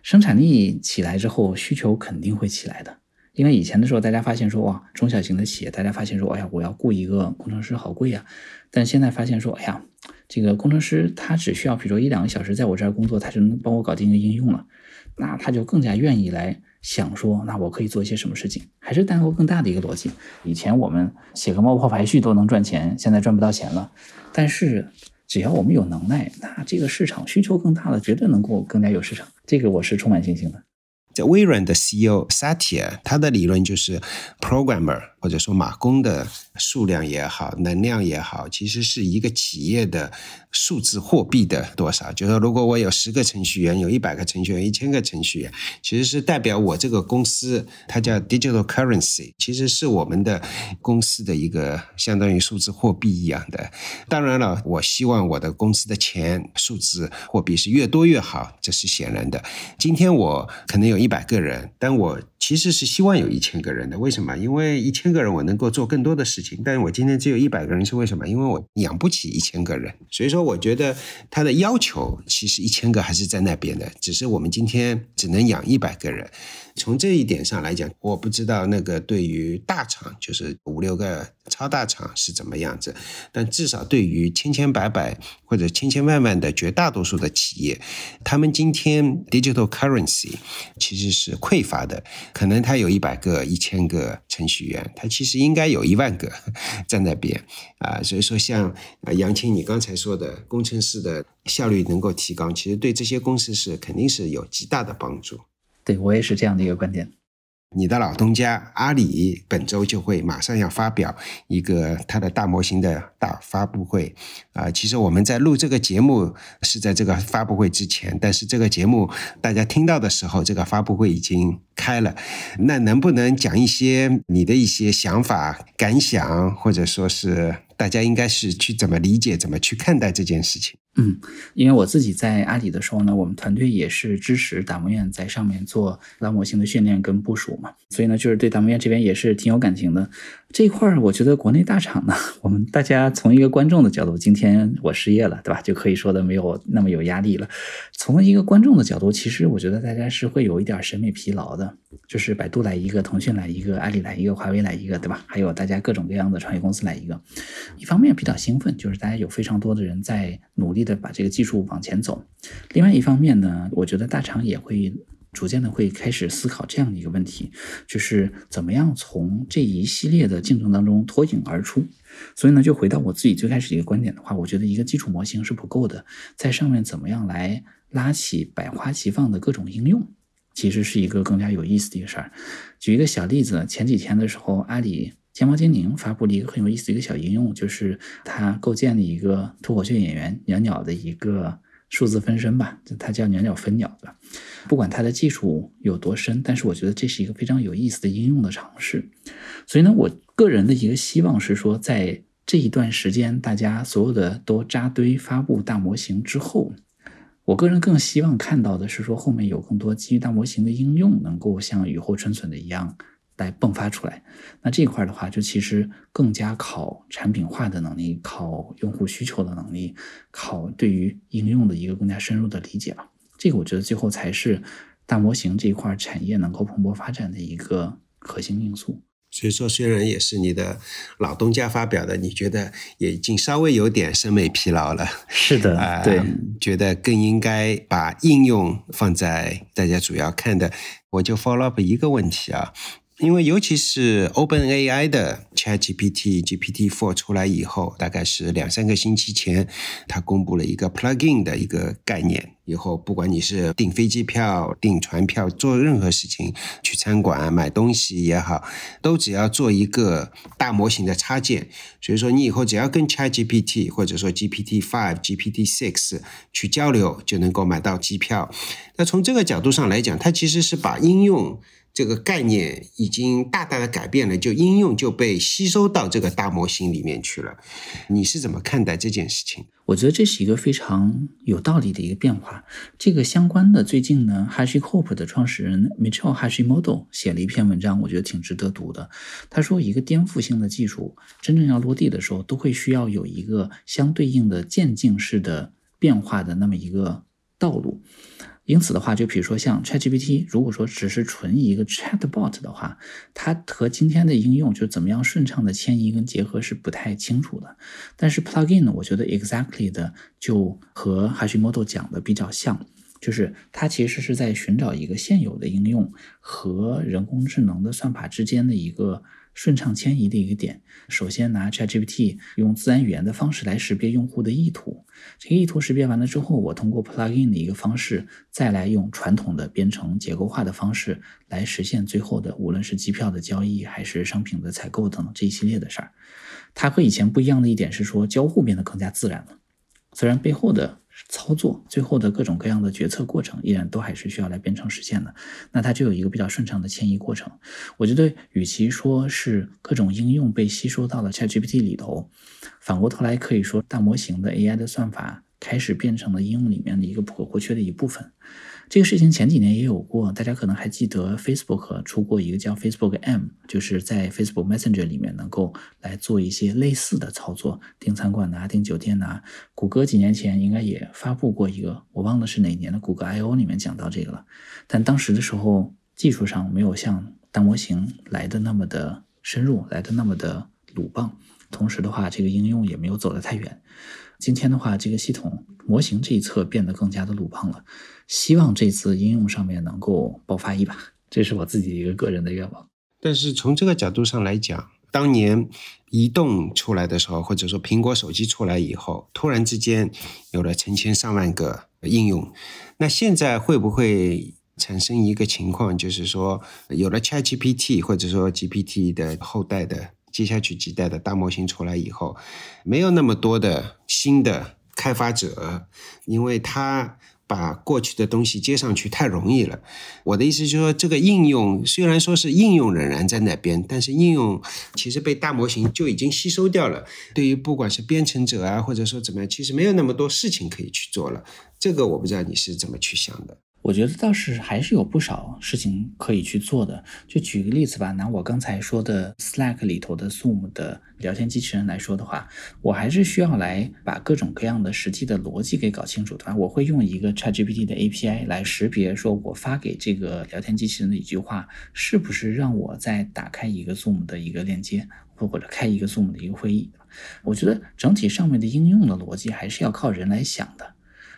生产力起来之后，需求肯定会起来的。因为以前的时候，大家发现说，哇，中小型的企业，大家发现说，哎呀，我要雇一个工程师好贵呀。但现在发现说，哎呀。这个工程师他只需要，比如说一两个小时在我这儿工作，他就能帮我搞定一个应用了，那他就更加愿意来想说，那我可以做一些什么事情？还是单个更大的一个逻辑。以前我们写个冒泡排序都能赚钱，现在赚不到钱了。但是只要我们有能耐，那这个市场需求更大了，绝对能够更加有市场。这个我是充满信心的。在微软的 CEO Satya，他的理论就是 programmer 或者说码工的数量也好，能量也好，其实是一个企业的数字货币的多少。就是说，如果我有十个程序员，有一百个程序员，一千个程序员，其实是代表我这个公司，它叫 digital currency，其实是我们的公司的一个相当于数字货币一样的。当然了，我希望我的公司的钱数字货币是越多越好，这是显然的。今天我可能有一。百个人，但我其实是希望有一千个人的。为什么？因为一千个个人我能够做更多的事情，但是我今天只有一百个人，是为什么？因为我养不起一千个人。所以说，我觉得他的要求其实一千个还是在那边的，只是我们今天只能养一百个人。从这一点上来讲，我不知道那个对于大厂，就是五六个超大厂是怎么样子，但至少对于千千百百或者千千万万的绝大多数的企业，他们今天 digital currency 其实是匮乏的。可能他有一百个、一千个程序员，他其实应该有一万个 在那边啊。所以说，像杨青你刚才说的，工程师的效率能够提高，其实对这些公司是肯定是有极大的帮助。对我也是这样的一个观点。你的老东家阿里本周就会马上要发表一个它的大模型的大发布会啊！其实我们在录这个节目是在这个发布会之前，但是这个节目大家听到的时候，这个发布会已经开了。那能不能讲一些你的一些想法、感想，或者说是大家应该是去怎么理解、怎么去看待这件事情？嗯，因为我自己在阿里的时候呢，我们团队也是支持达摩院在上面做大模型的训练跟部署嘛，所以呢，就是对达摩院这边也是挺有感情的。这一块儿，我觉得国内大厂呢，我们大家从一个观众的角度，今天我失业了，对吧？就可以说的没有那么有压力了。从一个观众的角度，其实我觉得大家是会有一点审美疲劳的，就是百度来一个，腾讯来一个，阿里来一个，华为来一个，对吧？还有大家各种各样的创业公司来一个，一方面比较兴奋，就是大家有非常多的人在努力的把这个技术往前走；另外一方面呢，我觉得大厂也会。逐渐的会开始思考这样的一个问题，就是怎么样从这一系列的竞争当中脱颖而出。所以呢，就回到我自己最开始一个观点的话，我觉得一个基础模型是不够的，在上面怎么样来拉起百花齐放的各种应用，其实是一个更加有意思的一个事儿。举一个小例子，前几天的时候，阿里天猫精灵发布了一个很有意思的一个小应用，就是它构建了一个脱口秀演员鸟鸟的一个数字分身吧，它叫鸟鸟分鸟的。不管它的技术有多深，但是我觉得这是一个非常有意思的应用的尝试。所以呢，我个人的一个希望是说，在这一段时间，大家所有的都扎堆发布大模型之后，我个人更希望看到的是说，后面有更多基于大模型的应用能够像雨后春笋的一样。来迸发出来，那这一块的话，就其实更加考产品化的能力，考用户需求的能力，考对于应用的一个更加深入的理解吧。这个我觉得最后才是大模型这一块产业能够蓬勃发展的一个核心因素。所以说，虽然也是你的老东家发表的，你觉得也已经稍微有点审美疲劳了。是的，对，觉得更应该把应用放在大家主要看的。我就 follow up 一个问题啊。因为尤其是 OpenAI 的 ChatGPT GPT-4 出来以后，大概是两三个星期前，它公布了一个 plugin 的一个概念。以后不管你是订飞机票、订船票、做任何事情，去餐馆买东西也好，都只要做一个大模型的插件。所以说，你以后只要跟 ChatGPT 或者说 GPT-5、GPT-6 去交流，就能够买到机票。那从这个角度上来讲，它其实是把应用。这个概念已经大大的改变了，就应用就被吸收到这个大模型里面去了。你是怎么看待这件事情？我觉得这是一个非常有道理的一个变化。这个相关的，最近呢，HashiCorp 的创始人 Mitchell Hashimoto 写了一篇文章，我觉得挺值得读的。他说，一个颠覆性的技术真正要落地的时候，都会需要有一个相对应的渐进式的变化的那么一个道路。因此的话，就比如说像 ChatGPT，如果说只是纯一个 Chatbot 的话，它和今天的应用就怎么样顺畅的迁移跟结合是不太清楚的。但是 Plugin 呢，我觉得 Exactly 的就和 Hashimoto 讲的比较像，就是它其实是在寻找一个现有的应用和人工智能的算法之间的一个。顺畅迁移的一个点，首先拿 ChatGPT 用自然语言的方式来识别用户的意图，这个意图识别完了之后，我通过 Plugin 的一个方式，再来用传统的编程结构化的方式来实现最后的，无论是机票的交易还是商品的采购等这一系列的事儿。它和以前不一样的一点是说，交互变得更加自然了，虽然背后的。操作最后的各种各样的决策过程，依然都还是需要来编程实现的。那它就有一个比较顺畅的迁移过程。我觉得，与其说是各种应用被吸收到了 ChatGPT 里头，反过头来可以说，大模型的 AI 的算法开始变成了应用里面的一个不可或缺的一部分。这个事情前几年也有过，大家可能还记得，Facebook 出过一个叫 Facebook M，就是在 Facebook Messenger 里面能够来做一些类似的操作，订餐馆呐，订酒店呐。谷歌几年前应该也发布过一个，我忘了是哪年的谷歌 I/O 里面讲到这个了，但当时的时候技术上没有像大模型来的那么的深入，来的那么的鲁棒，同时的话，这个应用也没有走得太远。今天的话，这个系统模型这一侧变得更加的鲁棒了。希望这次应用上面能够爆发一把，这是我自己一个个人的愿望。但是从这个角度上来讲，当年移动出来的时候，或者说苹果手机出来以后，突然之间有了成千上万个应用。那现在会不会产生一个情况，就是说有了 ChatGPT 或者说 GPT 的后代的接下去几代的大模型出来以后，没有那么多的新的开发者，因为它。把过去的东西接上去太容易了。我的意思就是说，这个应用虽然说是应用仍然在那边，但是应用其实被大模型就已经吸收掉了。对于不管是编程者啊，或者说怎么样，其实没有那么多事情可以去做了。这个我不知道你是怎么去想的。我觉得倒是还是有不少事情可以去做的。就举个例子吧，拿我刚才说的 Slack 里头的 Zoom 的聊天机器人来说的话，我还是需要来把各种各样的实际的逻辑给搞清楚，对吧？我会用一个 ChatGPT 的 API 来识别，说我发给这个聊天机器人的一句话，是不是让我再打开一个 Zoom 的一个链接，或或者开一个 Zoom 的一个会议。我觉得整体上面的应用的逻辑还是要靠人来想的。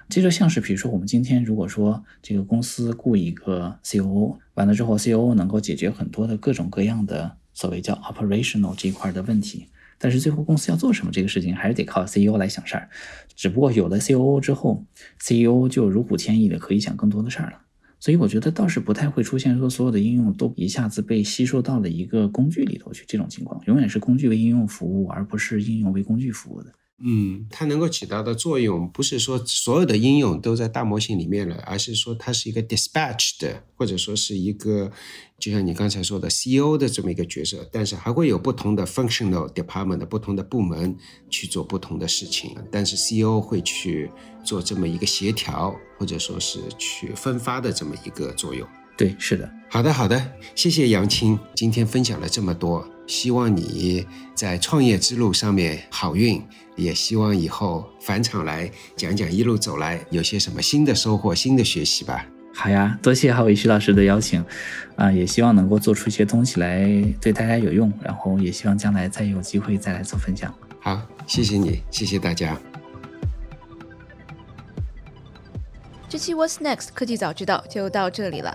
这就像是，比如说，我们今天如果说这个公司雇一个 COO，完了之后，COO 能够解决很多的各种各样的所谓叫 operational 这一块的问题，但是最后公司要做什么这个事情，还是得靠 CEO 来想事儿。只不过有了 COO 之后，CEO 就如虎添翼的可以想更多的事儿了。所以我觉得倒是不太会出现说所有的应用都一下子被吸收到了一个工具里头去这种情况，永远是工具为应用服务，而不是应用为工具服务的。嗯，它能够起到的作用，不是说所有的应用都在大模型里面了，而是说它是一个 dispatch 的，或者说是一个，就像你刚才说的 CEO 的这么一个角色，但是还会有不同的 functional department 的不同的部门去做不同的事情，但是 CEO 会去做这么一个协调，或者说是去分发的这么一个作用。对，是的。好的，好的，谢谢杨青今天分享了这么多，希望你在创业之路上面好运，也希望以后返场来讲讲一路走来有些什么新的收获、新的学习吧。好呀，多谢郝伟徐老师的邀请，啊，也希望能够做出一些东西来对大家有用，然后也希望将来再有机会再来做分享。好，谢谢你，谢谢大家。这期 What's Next 科技早知道就到这里了。